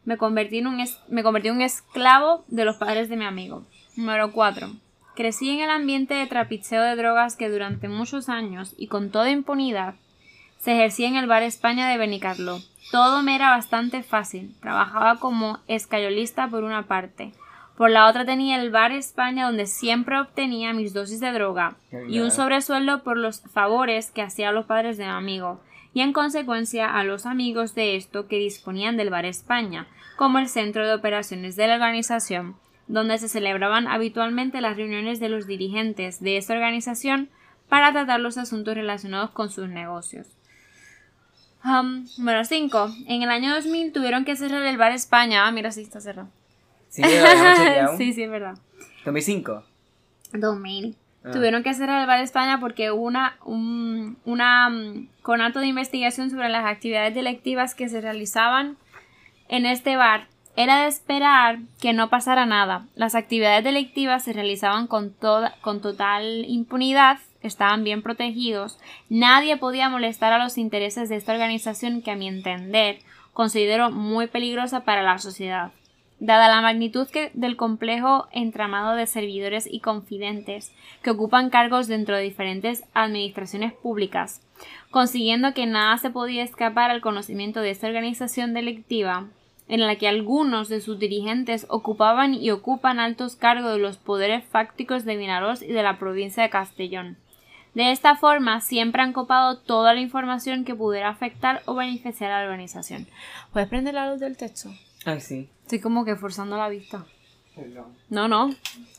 me convertí, en un es- me convertí en un esclavo de los padres de mi amigo. Número 4. Crecí en el ambiente de trapicheo de drogas que durante muchos años y con toda impunidad se ejercía en el bar España de Benicarló. Todo me era bastante fácil. Trabajaba como escayolista por una parte. Por la otra tenía el bar España donde siempre obtenía mis dosis de droga y un sobresueldo por los favores que hacía a los padres de mi amigo y en consecuencia a los amigos de esto que disponían del bar España como el centro de operaciones de la organización donde se celebraban habitualmente las reuniones de los dirigentes de esta organización para tratar los asuntos relacionados con sus negocios. Um, número 5. En el año 2000 tuvieron que cerrar el bar España. Ah, mira, sí está cerrado. Sí, sí, sí, es verdad. 2005. 2000. Ah. Tuvieron que cerrar el bar España porque hubo una, un una, mm, conato de investigación sobre las actividades delictivas que se realizaban en este bar. Era de esperar que no pasara nada. Las actividades delictivas se realizaban con, toda, con total impunidad, estaban bien protegidos, nadie podía molestar a los intereses de esta organización que a mi entender considero muy peligrosa para la sociedad. Dada la magnitud del complejo entramado de servidores y confidentes que ocupan cargos dentro de diferentes administraciones públicas, consiguiendo que nada se podía escapar al conocimiento de esta organización delictiva, en la que algunos de sus dirigentes ocupaban y ocupan altos cargos de los poderes fácticos de Vinaroz y de la provincia de Castellón. De esta forma, siempre han copado toda la información que pudiera afectar o beneficiar a la organización. ¿Puedes prender la luz del texto? Ay, sí. Estoy como que forzando la vista. Perdón. No, no.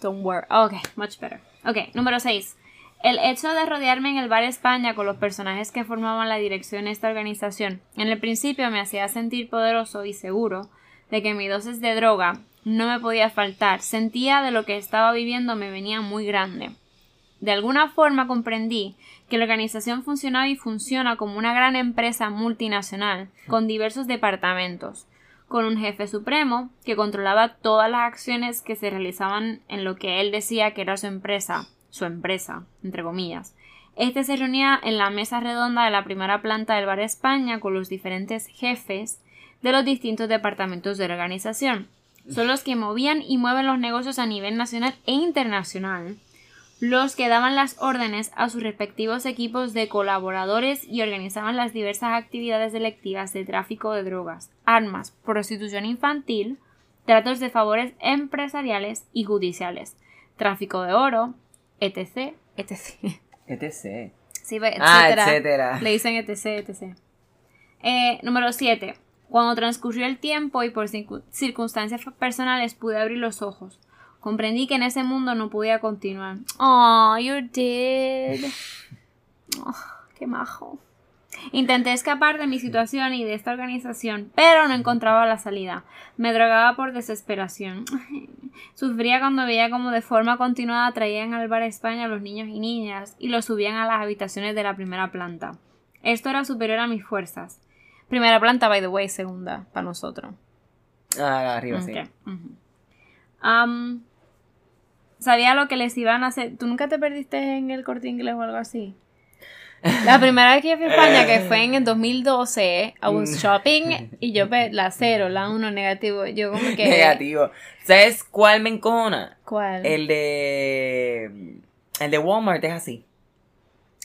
Don't worry. Ok, much better. Ok, número 6. El hecho de rodearme en el bar España con los personajes que formaban la dirección de esta organización en el principio me hacía sentir poderoso y seguro de que mi dosis de droga no me podía faltar. Sentía de lo que estaba viviendo me venía muy grande. De alguna forma comprendí que la organización funcionaba y funciona como una gran empresa multinacional con diversos departamentos, con un jefe supremo que controlaba todas las acciones que se realizaban en lo que él decía que era su empresa, su empresa, entre comillas. Este se reunía en la mesa redonda de la primera planta del Bar España con los diferentes jefes de los distintos departamentos de organización. Son los que movían y mueven los negocios a nivel nacional e internacional los que daban las órdenes a sus respectivos equipos de colaboradores y organizaban las diversas actividades delictivas de tráfico de drogas, armas, prostitución infantil, tratos de favores empresariales y judiciales, tráfico de oro, etc, etc. ETC. Sí, Ah, etcétera. etcétera. Le dicen etc, etc. Eh, número 7. Cuando transcurrió el tiempo y por circu- circunstancias personales pude abrir los ojos. Comprendí que en ese mundo no podía continuar. Oh, you're dead. Oh, qué majo. Intenté escapar de mi situación y de esta organización, pero no encontraba la salida. Me drogaba por desesperación. Sufría cuando veía como de forma continuada traían al bar a España a los niños y niñas y los subían a las habitaciones de la primera planta. Esto era superior a mis fuerzas. Primera planta, by the way, segunda, para nosotros. Ah, arriba, sí. Am, sabía lo que les iban a hacer. ¿Tú nunca te perdiste en el corte inglés o algo así? La primera vez que yo fui a España, que fue en el 2012, I was shopping y yo pe- la cero, la uno negativo. Yo como que. Negativo. ¿Sabes cuál me encona? ¿Cuál? El de. El de Walmart es así.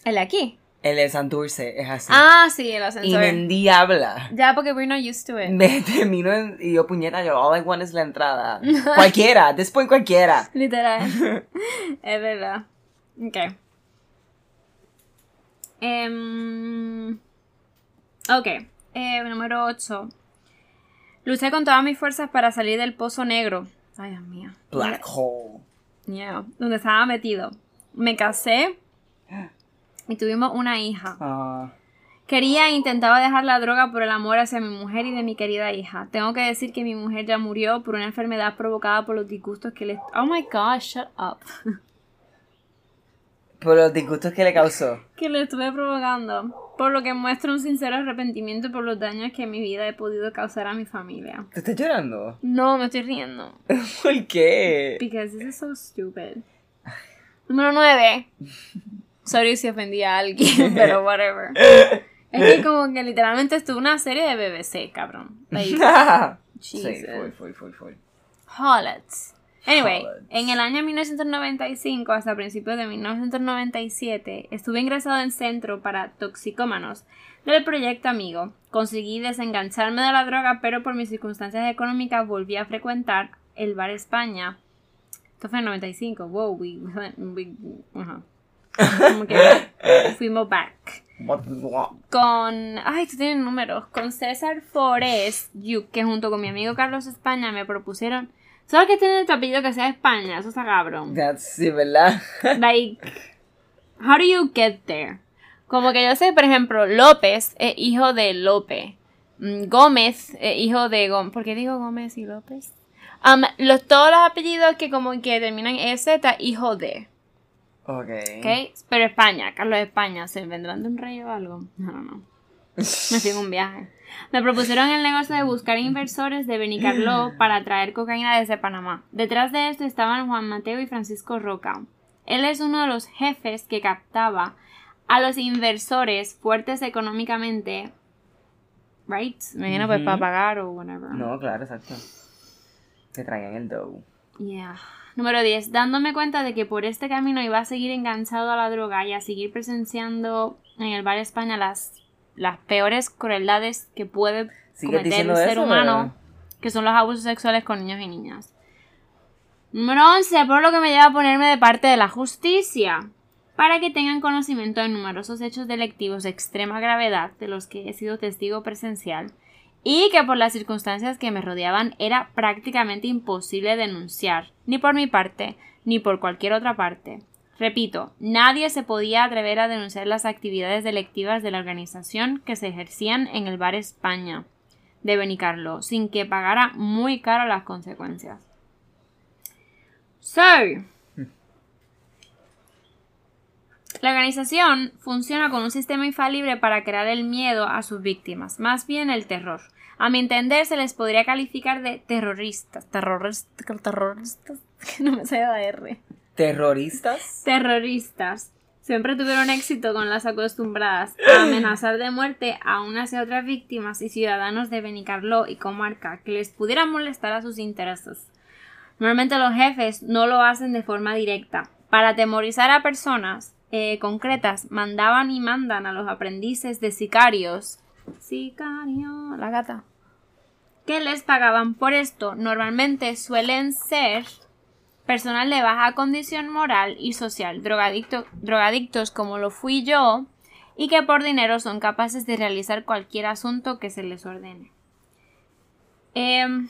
¿El de aquí? El de Santurce es así. Ah, sí, el y ascensor. me endiabla. Ya, porque we're not used to it. Me termino en- y yo puñeta, yo, all I want is la entrada. cualquiera, después cualquiera. Literal. es verdad. Ok. Em, ok. Eh, número 8. Luché con todas mis fuerzas para salir del pozo negro. Ay, Dios mío. Black hole. Yeah, donde estaba metido. Me casé y tuvimos una hija. Ah, Quería e intentaba dejar la droga por el amor hacia mi mujer y de mi querida hija. Tengo que decir que mi mujer ya murió por una enfermedad provocada por los disgustos que le... Oh my god, shut up. Por los disgustos que le causó. que le estuve provocando, por lo que muestro un sincero arrepentimiento por los daños que en mi vida he podido causar a mi familia. ¿Te estás llorando? No, me estoy riendo. ¿Por qué? Because this is so stupid. Número 9. Sorry si ofendí a alguien, pero whatever. Es que como que literalmente estuvo una serie de BBC, cabrón. Like, sí, full, full, full, full. Hollets. Anyway, en el año 1995 hasta principios de 1997 estuve ingresado en centro para toxicómanos del proyecto Amigo. Conseguí desengancharme de la droga, pero por mis circunstancias económicas volví a frecuentar el bar España. Esto fue en el 95. Wow, we, we- ajá. Como que fuimos back con. Ay, tú tienes números. Con César Forest, que junto con mi amigo Carlos España me propusieron. ¿Sabes que tiene tu apellido que sea España? Eso está cabrón. Sí, ¿verdad? Like, how do you get there? Como que yo sé, por ejemplo, López es hijo de López. Mm, Gómez es hijo de Gómez. ¿Por qué digo Gómez y López? Um, los, todos los apellidos que como que terminan EZ, hijo de. ok. ¿Ok? Pero España, Carlos España, ¿se vendrán de un rey o algo? No, no, no. Me fui en un viaje. Me propusieron el negocio de buscar inversores de Benicarló para traer cocaína desde Panamá. Detrás de esto estaban Juan Mateo y Francisco Roca. Él es uno de los jefes que captaba a los inversores fuertes económicamente. Right? Me imagino pues Ujú. para pagar o whatever. No, claro, exacto. Te traían el dough. Yeah. Número 10. Dándome cuenta de que por este camino iba a seguir enganchado a la droga y a seguir presenciando en el bar España las, las peores crueldades que puede ¿Sigues cometer un ser eso, humano, que son los abusos sexuales con niños y niñas. Número 11. Por lo que me lleva a ponerme de parte de la justicia. Para que tengan conocimiento de numerosos hechos delictivos de extrema gravedad de los que he sido testigo presencial y que por las circunstancias que me rodeaban era prácticamente imposible denunciar, ni por mi parte, ni por cualquier otra parte. Repito, nadie se podía atrever a denunciar las actividades delictivas de la organización que se ejercían en el bar España de Benicarlo, sin que pagara muy caro las consecuencias. So, la organización funciona con un sistema infalible para crear el miedo a sus víctimas, más bien el terror. A mi entender, se les podría calificar de terroristas. Terroristas. Terroristas. No me sale la R. ¿Terroristas? Terroristas. Siempre tuvieron éxito con las acostumbradas a amenazar de muerte a unas y otras víctimas y ciudadanos de Benicarló y comarca que les pudieran molestar a sus intereses. Normalmente los jefes no lo hacen de forma directa. Para atemorizar a personas eh, concretas, mandaban y mandan a los aprendices de sicarios. Sicario, la gata. Que les pagaban por esto. Normalmente suelen ser personal de baja condición moral y social, drogadicto- drogadictos como lo fui yo, y que por dinero son capaces de realizar cualquier asunto que se les ordene. Em,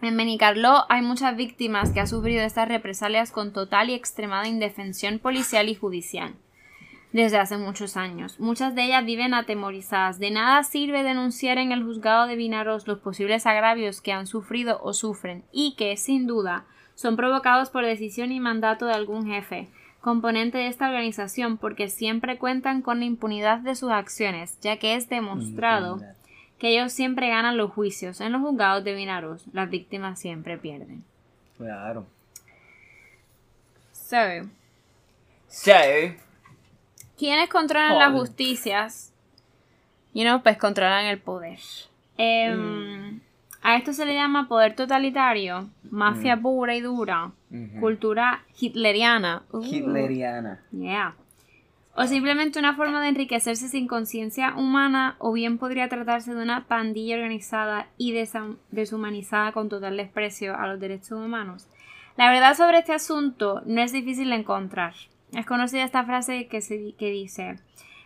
en Benicarló hay muchas víctimas que han sufrido estas represalias con total y extremada indefensión policial y judicial desde hace muchos años. Muchas de ellas viven atemorizadas. De nada sirve denunciar en el juzgado de Vinaros los posibles agravios que han sufrido o sufren y que, sin duda, son provocados por decisión y mandato de algún jefe, componente de esta organización, porque siempre cuentan con la impunidad de sus acciones, ya que es demostrado que ellos siempre ganan los juicios. En los juzgados de Vinaros, las víctimas siempre pierden. Claro. So, So, quienes controlan las justicias, you know, pues controlan el poder. Em, A esto se le llama poder totalitario, mafia pura y dura, cultura hitleriana. Uh, hitleriana. yeah. O simplemente una forma de enriquecerse sin conciencia humana, o bien podría tratarse de una pandilla organizada y deshumanizada con total desprecio a los derechos humanos. La verdad sobre este asunto no es difícil de encontrar. Es conocida esta frase que, se, que dice,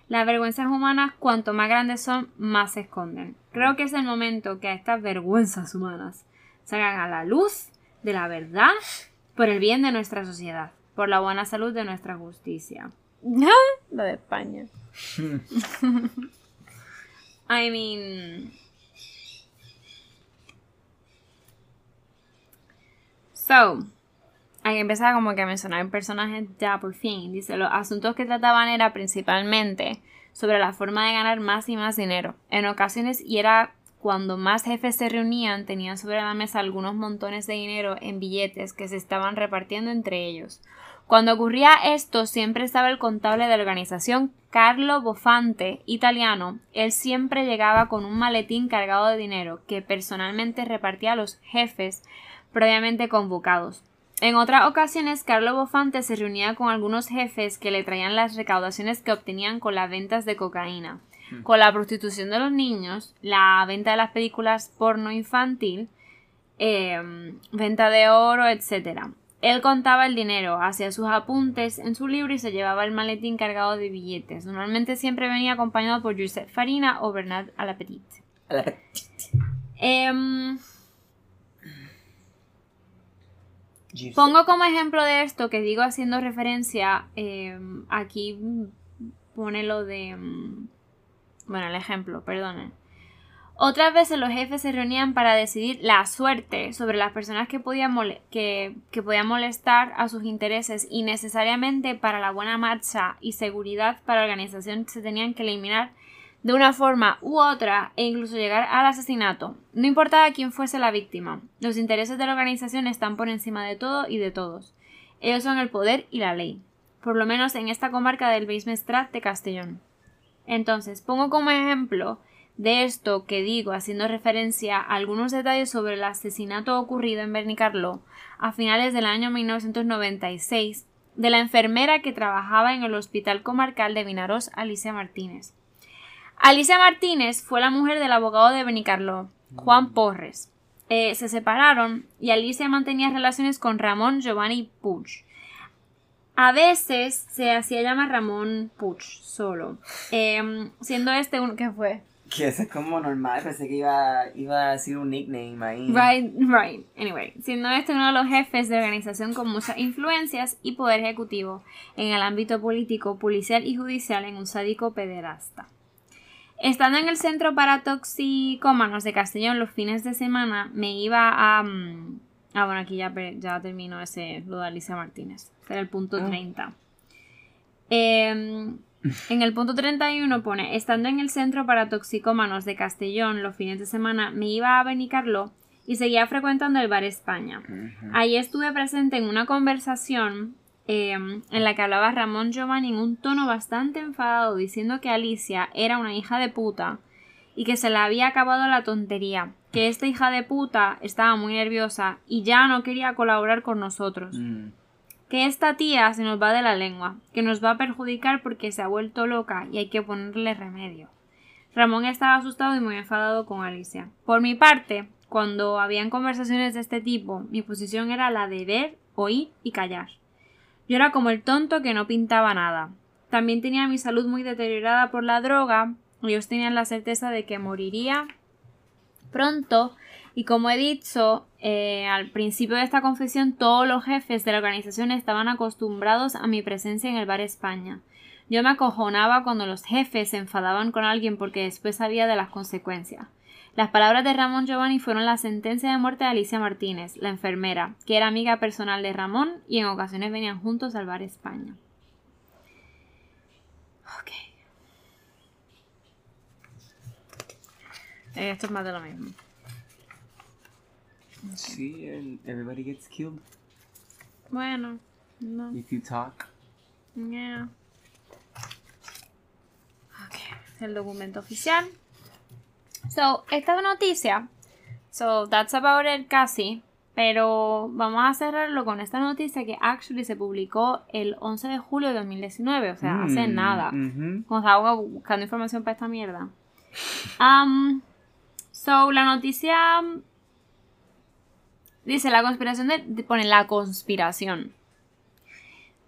las vergüenzas humanas cuanto más grandes son, más se esconden. Creo que es el momento que estas vergüenzas humanas salgan a la luz de la verdad por el bien de nuestra sociedad, por la buena salud de nuestra justicia. la de España. I mean... So, Aquí empezaba como que a mencionar personajes ya por fin. Dice, los asuntos que trataban era principalmente sobre la forma de ganar más y más dinero. En ocasiones, y era cuando más jefes se reunían, tenían sobre la mesa algunos montones de dinero en billetes que se estaban repartiendo entre ellos. Cuando ocurría esto, siempre estaba el contable de la organización, Carlo Bofante, italiano. Él siempre llegaba con un maletín cargado de dinero que personalmente repartía a los jefes previamente convocados. En otras ocasiones, Carlo Bofante se reunía con algunos jefes que le traían las recaudaciones que obtenían con las ventas de cocaína, Hmm. con la prostitución de los niños, la venta de las películas porno infantil, eh, venta de oro, etc. Él contaba el dinero, hacía sus apuntes en su libro y se llevaba el maletín cargado de billetes. Normalmente siempre venía acompañado por Joseph Farina o Bernard Alapetit. Em, Pongo como ejemplo de esto que digo haciendo referencia, eh, aquí pone lo de... mm, Bueno, el ejemplo, perdonen. Otras veces los jefes se reunían para decidir la suerte sobre las personas que podían, que, que podían molestar a sus intereses y necesariamente para la buena marcha y seguridad para la organización se tenían que eliminar de una forma u otra e incluso llegar al asesinato. No importaba quién fuese la víctima. Los intereses de la organización están por encima de todo y de todos. Ellos son el poder y la ley. Por lo menos en esta comarca del Beismestrat de Castellón. Entonces, pongo como ejemplo de esto que digo, haciendo referencia a algunos detalles sobre el asesinato ocurrido en Bernicarló a finales del año 1996 de la enfermera que trabajaba en el Hospital Comarcal de Vinaros, Alicia Martínez. Alicia Martínez fue la mujer del abogado de Benicarló, Juan Porres. Eh, se separaron y Alicia mantenía relaciones con Ramón Giovanni Puig. A veces se hacía llamar Ramón Puig solo, Em, siendo este un que fue Que eso es como normal, pensé que iba, iba a decir un nickname ahí. Right, right. Anyway, siendo este uno de los jefes de organización con muchas influencias y poder ejecutivo en el ámbito político, policial y judicial en un sádico pederasta. Estando en el centro para toxicómanos de Castellón los fines de semana, me iba a... mm, Ah, bueno, aquí ya, ya termino ese, lo de Alicia Martínez. Este era el punto 30. Em, en el punto 31 pone, estando en el centro para toxicómanos de Castellón los fines de semana, me iba a Benicarló y seguía frecuentando el bar España. Allí estuve presente en una conversación eh, en la que hablaba Ramón Giovanni en un tono bastante enfadado diciendo que Alicia era una hija de puta y que se le había acabado la tontería, que esta hija de puta estaba muy nerviosa y ya no quería colaborar con nosotros Mm. que esta tía se nos va de la lengua, que nos va a perjudicar porque se ha vuelto loca y hay que ponerle remedio. Ramón estaba asustado y muy enfadado con Alicia. Por mi parte, cuando habían conversaciones de este tipo, mi posición era la de ver, oír y callar. Yo era como el tonto que no pintaba nada. También tenía mi salud muy deteriorada por la droga, ellos tenían la certeza de que moriría pronto y como he dicho eh, al principio de esta confesión, todos los jefes de la organización estaban acostumbrados a mi presencia en el bar España. Yo me acojonaba cuando los jefes se enfadaban con alguien porque después sabía de las consecuencias. Las palabras de Ramón Giovanni fueron la sentencia de muerte de Alicia Martínez, la enfermera, que era amiga personal de Ramón y en ocasiones venían juntos al bar España. Ok. Eh, Esto es más de lo mismo. Sí, and everybody gets killed Bueno, no. if you talk. Yeah. Ok, es el documento oficial. So, esta noticia. So, that's about it casi. Pero vamos a cerrarlo con esta noticia que actually se publicó el 11 de julio de 2019. O sea, hace Mm, nada. ujú. Cuando estaba buscando información para esta mierda. Um, so, la noticia. Dice la conspiración de. de- Pone la conspiración.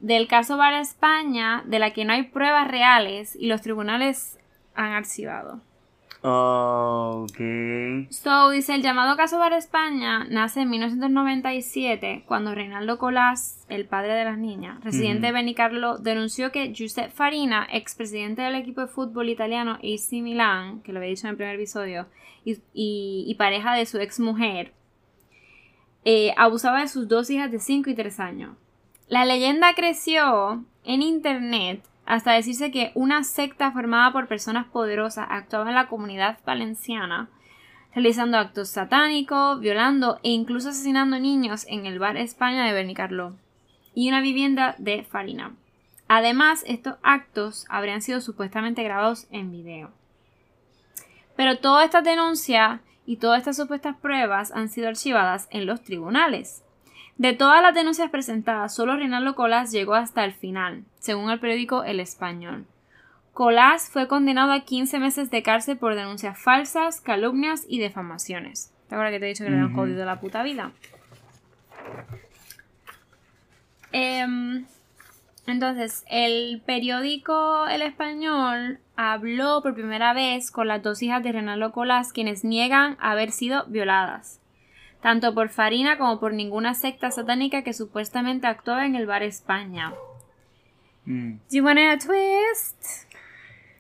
Del caso Bar España, de la que no hay pruebas reales y los tribunales han archivado. Ok. So, dice, el llamado caso Bar España nace en 1997 cuando Reinaldo Colás, el padre de las niñas, residente de Benicarlo, denunció que Giuseppe Farina, expresidente del equipo de fútbol italiano AC Milan, que lo había dicho en el primer episodio, y, y- y pareja de su ex mujer, eh, abusaba de sus dos hijas de 5 y 3 años. La leyenda creció en internet hasta decirse que una secta formada por personas poderosas actuaba en la comunidad valenciana, realizando actos satánicos, violando e incluso asesinando niños en el bar España de Bernicarló y una vivienda de Farina. Además, estos actos habrían sido supuestamente grabados en video. Pero todas estas denuncias y todas estas supuestas pruebas han sido archivadas en los tribunales. De todas las denuncias presentadas, solo Reinaldo Colás llegó hasta el final, según el periódico El Español. Colás fue condenado a 15 meses de cárcel por denuncias falsas, calumnias y defamaciones. ¿Te acuerdas que te he dicho que le han jodido la puta vida? Em, entonces, el periódico El Español habló por primera vez con las dos hijas de Reinaldo Colás, quienes niegan haber sido violadas tanto por Farina como por ninguna secta satánica que supuestamente actuaba en el bar España. Mm. Do you want a twist?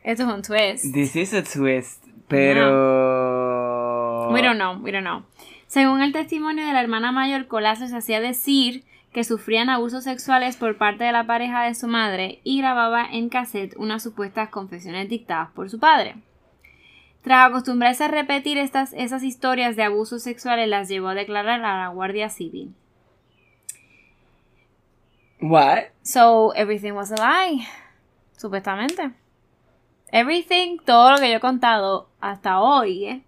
Esto es un twist. This is a twist, pero... We don't know, we don't know. Según el testimonio de la hermana mayor, Colás les hacía decir que sufrían abusos sexuales por parte de la pareja de su madre y grababa en cassette unas supuestas confesiones dictadas por su padre. Tras acostumbrarse a repetir estas, esas historias de abusos sexuales, las llevó a declarar a la Guardia Civil. What? So, everything was a lie. Supuestamente. Everything, todo lo que yo he contado hasta hoy, eh,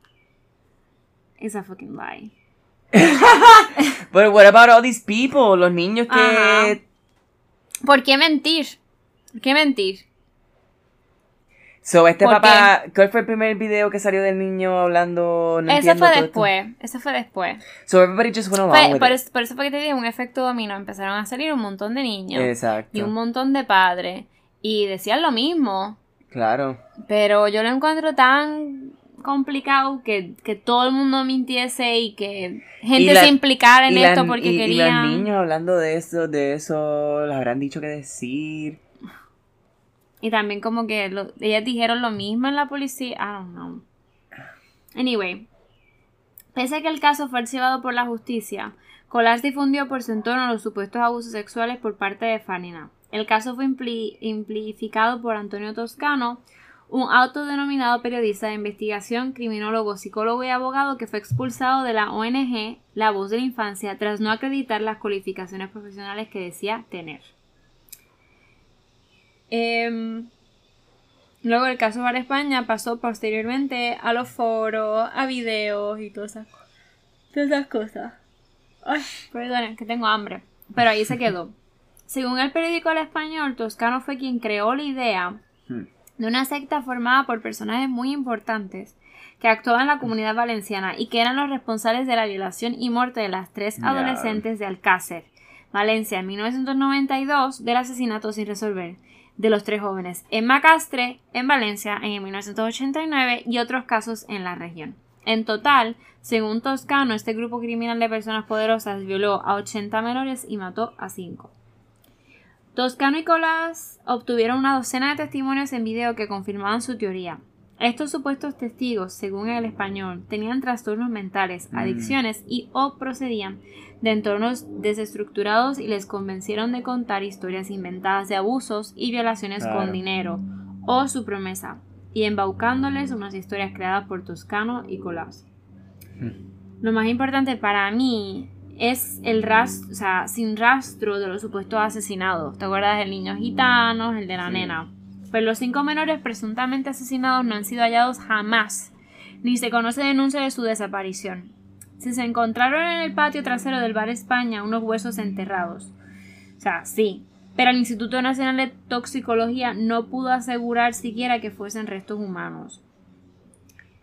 is a fucking lie. But what about all these people? Los niños que... Ajá. ¿Por qué mentir? ¿Por qué mentir? So, este ¿Por papá... ¿Cuál fue el primer video que salió del niño hablando? No Ese fue después. Ese fue después. So, everybody just went along Fue- with por, it. eso, por eso fue que te dije un efecto dominó. Empezaron a salir un montón de niños. Exacto. Y un montón de padres. Y decían lo mismo. Claro. Pero yo lo encuentro tan complicado que, que todo el mundo mintiese y que gente Y la- se implicara en y esto las- porque y- y querían. los niños hablando de eso, de eso, les habrán dicho qué decir. Y también como que lo- ellas dijeron lo mismo en la policía. I don't know. Anyway. Pese a que el caso fue archivado por la justicia, Colás difundió por su entorno los supuestos abusos sexuales por parte de Farina. El caso fue impli- amplificado por Antonio Toscano, un autodenominado periodista de investigación, criminólogo, psicólogo y abogado que fue expulsado de la ONG La Voz de la Infancia tras no acreditar las cualificaciones profesionales que decía tener. Em, luego el caso Bar España pasó posteriormente a los foros, a videos y todas esas, co- todas esas cosas. Ay, que tengo hambre. Pero ahí se quedó. Según el periódico El Español, Toscano fue quien creó la idea Hmm. de una secta formada por personajes muy importantes que actuaban en la comunidad valenciana y que eran los responsables de la violación y muerte de las tres adolescentes de Alcácer, Valencia, en 1992, del asesinato sin resolver de los tres jóvenes en Macastre, en Valencia, en 1989 y otros casos en la región. En total, según Toscano, este grupo criminal de personas poderosas violó a 80 menores y mató a 5. Toscano y Colás obtuvieron una docena de testimonios en video que confirmaban su teoría. Estos supuestos testigos, según el español, tenían trastornos mentales, Mm. adicciones y o procedían de entornos desestructurados y les convencieron de contar historias inventadas de abusos y violaciones Claro. con dinero o su promesa, y embaucándoles unas historias creadas por Toscano y Colás. Lo más importante para mí es el rastro, o sea, sin rastro de los supuestos asesinados. ¿Te acuerdas del niño gitano, el de la Sí. nena? Pues los cinco menores presuntamente asesinados no han sido hallados jamás, ni se conoce denuncia de su desaparición. Si se encontraron en el patio trasero del bar España unos huesos enterrados. O sea, sí. Pero el Instituto Nacional de Toxicología no pudo asegurar siquiera que fuesen restos humanos.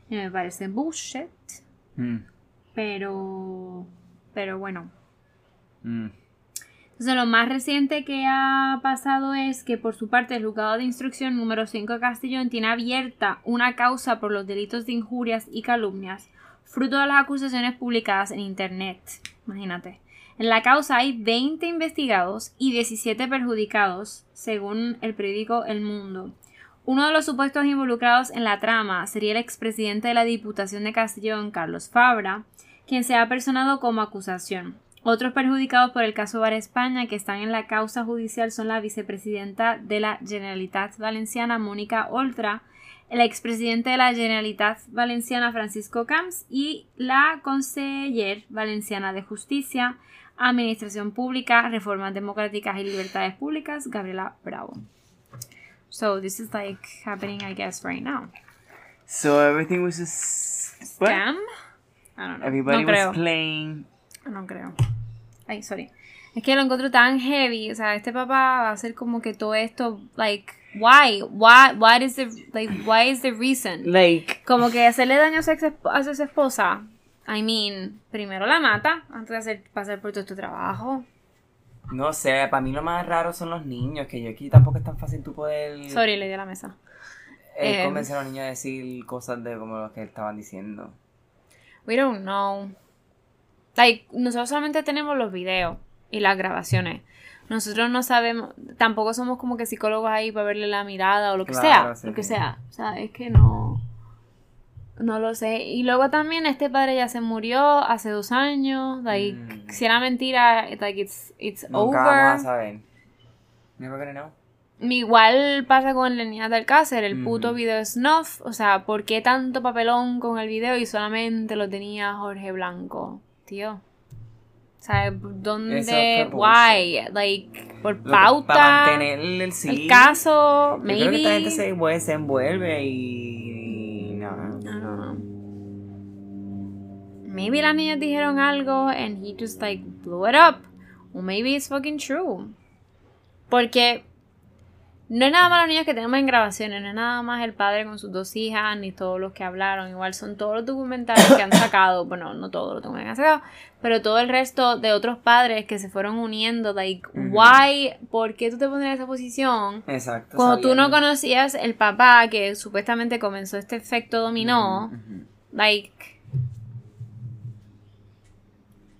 Y me parece bullshit. Mm, Pero. Pero bueno. mm. Entonces, lo más reciente que ha pasado es que, por su parte, el juzgado de instrucción número 5 de Castellón tiene abierta una causa por los delitos de injurias y calumnias, fruto de las acusaciones publicadas en Internet. Imagínate. En la causa hay 20 investigados y 17 perjudicados, según el periódico El Mundo. Uno de los supuestos involucrados en la trama sería el expresidente de la Diputación de Castellón, Carlos Fabra, quien se ha personado como acusación. Otros perjudicados por el caso Bar España que están en la causa judicial son la vicepresidenta de la Generalitat Valenciana, Mónica Oltra, el expresidente de la Generalitat Valenciana, Francisco Camps, y la conseller valenciana de Justicia, Administración Pública, Reformas Democráticas y Libertades Públicas, Gabriela Bravo. So this is like happening, I guess, right now. So everything was just. what? Scam? I don't know. Everybody no creo. was playing. No creo. Ay, sorry. Es que lo encuentro tan heavy. O sea, este papá va a hacer como que todo esto, like, why? Why, what is the, like, why is the reason? Like. Como que hacerle daño a su, ex a su esposa. I mean, primero la mata antes de hacer pasar por todo tu trabajo. No sé, para mí lo más raro son los niños, que yo aquí tampoco es tan fácil tú poder Sorry, le di a la mesa. eh, eh, convencer a los niños a decir cosas de como lo que estaban diciendo. We don't know. Like, nosotros solamente tenemos los videos y las grabaciones. Nosotros no sabemos, tampoco somos como que psicólogos ahí para verle la mirada o lo que Claro, sea, sí. lo que sea. O sea, es que no, no lo sé. Y luego también este padre ya se murió hace dos años. Like, Mm. si era mentira, like it's, it's Nunca vamos a over. saber. Never gonna know. Igual pasa con la niña del Alcácer, el puto video snuff. O sea, ¿por qué tanto papelón con el video y solamente lo tenía Jorge Blanco? Tío. Sea, ¿dónde? Why? Like, por que- pauta. Para mantener el, sí. El caso, Yo creo que esta maybe. gente se, envuelve- se envuelve y. No. Know. Maybe las niñas dijeron algo and he just like blew it up. O maybe it's fucking true. Porque no es nada más los niños que tenemos en grabaciones, no es nada más el padre con sus dos hijas, ni todos los que hablaron. Igual son todos los documentales que han sacado. Bueno, no todos los documentales que han sacado, pero todo el resto de otros padres que se fueron uniendo. Like, why? ¿Por qué tú te pones en esa posición? Exacto. Cuando tú no sabiendo. conocías el papá que supuestamente comenzó este efecto dominó, like,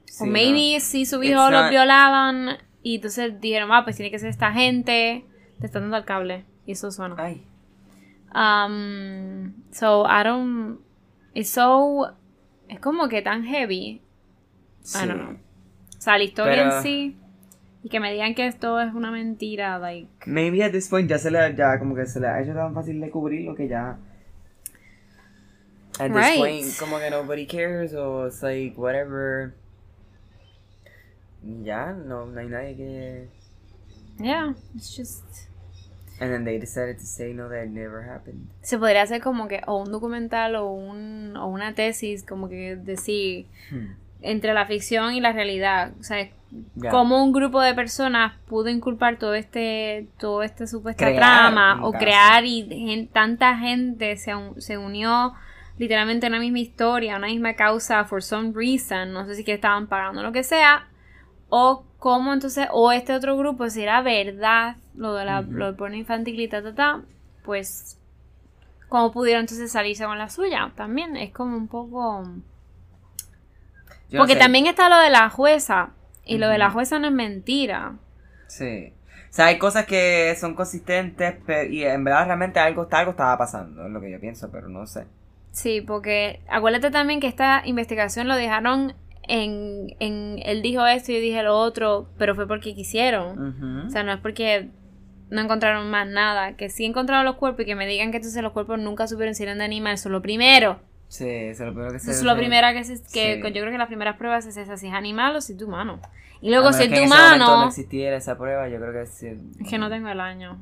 Sí, o no. maybe si su hijo not- violaban y entonces dijeron, ah, pues tiene que ser esta gente, te están dando el cable. Y eso suena. Ay. Um, so, I don't, it's so, es como que tan heavy. Sí. I don't know. O sea, la historia Pero- en sí, y que me digan que esto es una mentira, like, Maybe at this point ya se le, ya como que se le ha hecho tan fácil de cubrirlo que ya. At this Right. point, como que nobody cares o it's like whatever. Ya, no, no hay nadie que. yeah, it's just... And then they decided to say no, that never happened. Se podría hacer como que o un documental o, un, o una tesis, como que decir, Hmm. entre la ficción y la realidad. O sea, Ya. cómo un grupo de personas pudo inculpar todo este, todo este supuesta Crear trama o caso. crear y tanta gente se, se unió literalmente a una misma historia, a una misma causa for some reason, no sé si que estaban pagando lo que sea, o cómo entonces, o este otro grupo, si era verdad lo de la, lo del porno infantil y ta, ta, ta, pues, cómo pudieron entonces salirse con la suya, también es como un poco... Yo Porque sé. también está lo de la jueza. Y lo de la jueza no es mentira. Sí. O sea, hay cosas que son consistentes pero, y en verdad realmente algo, está- algo estaba pasando, es lo que yo pienso, pero no sé. Sí, porque acuérdate también que esta investigación lo dejaron en, en él dijo esto y yo dije lo otro, pero fue porque quisieron. Ujú. O sea, no es porque no encontraron más nada. Que sí encontraron los cuerpos y que me digan que entonces los cuerpos nunca supieron si eran de animal. Eso es lo primero. Sí, eso es lo primero que se Eso es lo primero que, se, que Sí. yo creo que las primeras pruebas es esa, si es animal o si es de humano. Y luego si es de momento no humano... existiera esa prueba, yo creo que sí. Es que no tengo el año.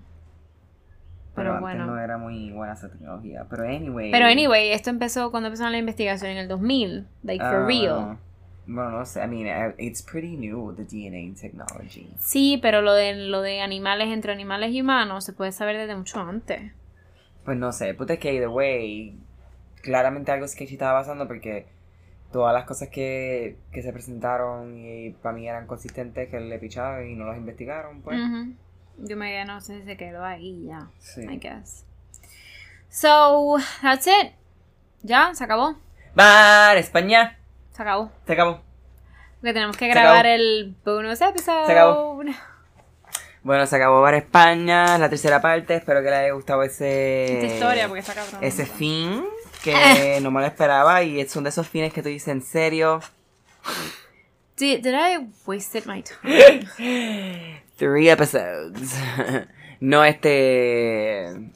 Pero, Pero bueno. no era muy buena esa tecnología. Pero anyway. Pero anyway, esto empezó cuando empezaron la investigación en el 2000. Like, for ah, real. Bueno, no sé. I mean, uh, it's pretty new, the DNA technology. Sí, pero lo de, lo de animales entre animales y humanos se puede saber desde mucho antes. Pues no sé, puta es que either way, claramente algo sketchy estaba pasando porque todas las cosas que, que se presentaron y para mí eran consistentes que le picharon y no los investigaron, pues. Ujú. Yo me no sé si se quedó ahí ya. Sí. I guess. So, that's it. Ya, se acabó. ¡Bar! España. Se acabó. Se acabó. Porque tenemos que grabar el bonus episode. Se acabó. Bueno, se acabó Bar España, la tercera parte. Espero que les haya gustado ese. Esta historia, porque está cabrón. Ese fin que no me lo esperaba y son de esos fines que tú dices en serio. Did, did I wasted my time? Three episodes. no, este.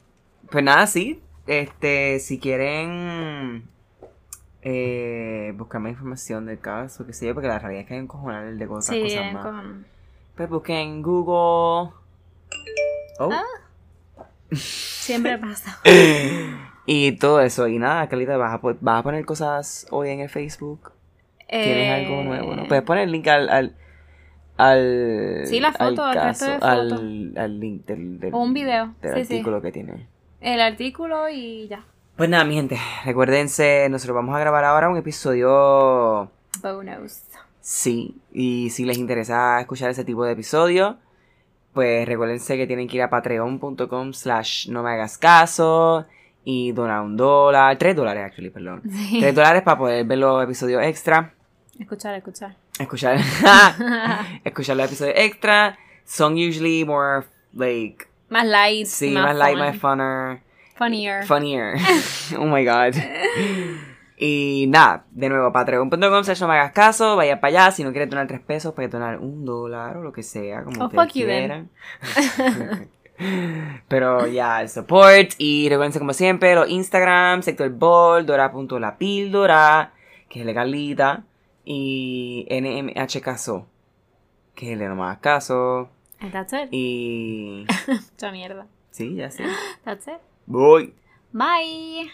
Pues nada, sí. Este, si quieren eh, buscar más información del caso, que sé yo, porque la realidad es que hay un cojonal de cosas, Sí, cosas eh, más. con- Pues busquen en Google. Oh. Ah. siempre pasa. Y todo eso. Y nada, Calita, vas a, vas a poner cosas hoy en el Facebook. ¿Tienes algo nuevo? ¿no? Puedes poner el link al. al al, Sí, la foto, al el resto de al, link del, del, O un video, del sí, sí. artículo que tiene. El artículo y ya. Pues nada, mi gente, recuérdense, nosotros vamos a grabar ahora un episodio, Bonus. sí, y si les interesa escuchar ese tipo de episodio, pues recuérdense que tienen que ir a patreon.com slash no me hagas caso y donar un dólar, tres dólares actually, perdón, Sí. tres dólares para poder ver los episodios extra, Escuchar, escuchar. escuchar, escuchar los episodios extra, son usually more like, Más light. sí, más, más light, fun. más funner. Funnier. Funnier. oh my god. Y nada, de nuevo, patreon.com slash no me hagas caso, vaya para allá, si no quieres donar tres pesos, puedes donar un dólar o lo que sea, como Oh, ustedes fuck quieran. Pero ya, el support, y recuerden como siempre, los Instagram, sector ball, dora.lapíldora, que es legalita, y nmh caso, que es el de no me hagas caso, And that's it. y... Mucha mierda. sí, ya sé. That's it. Voy. Bye.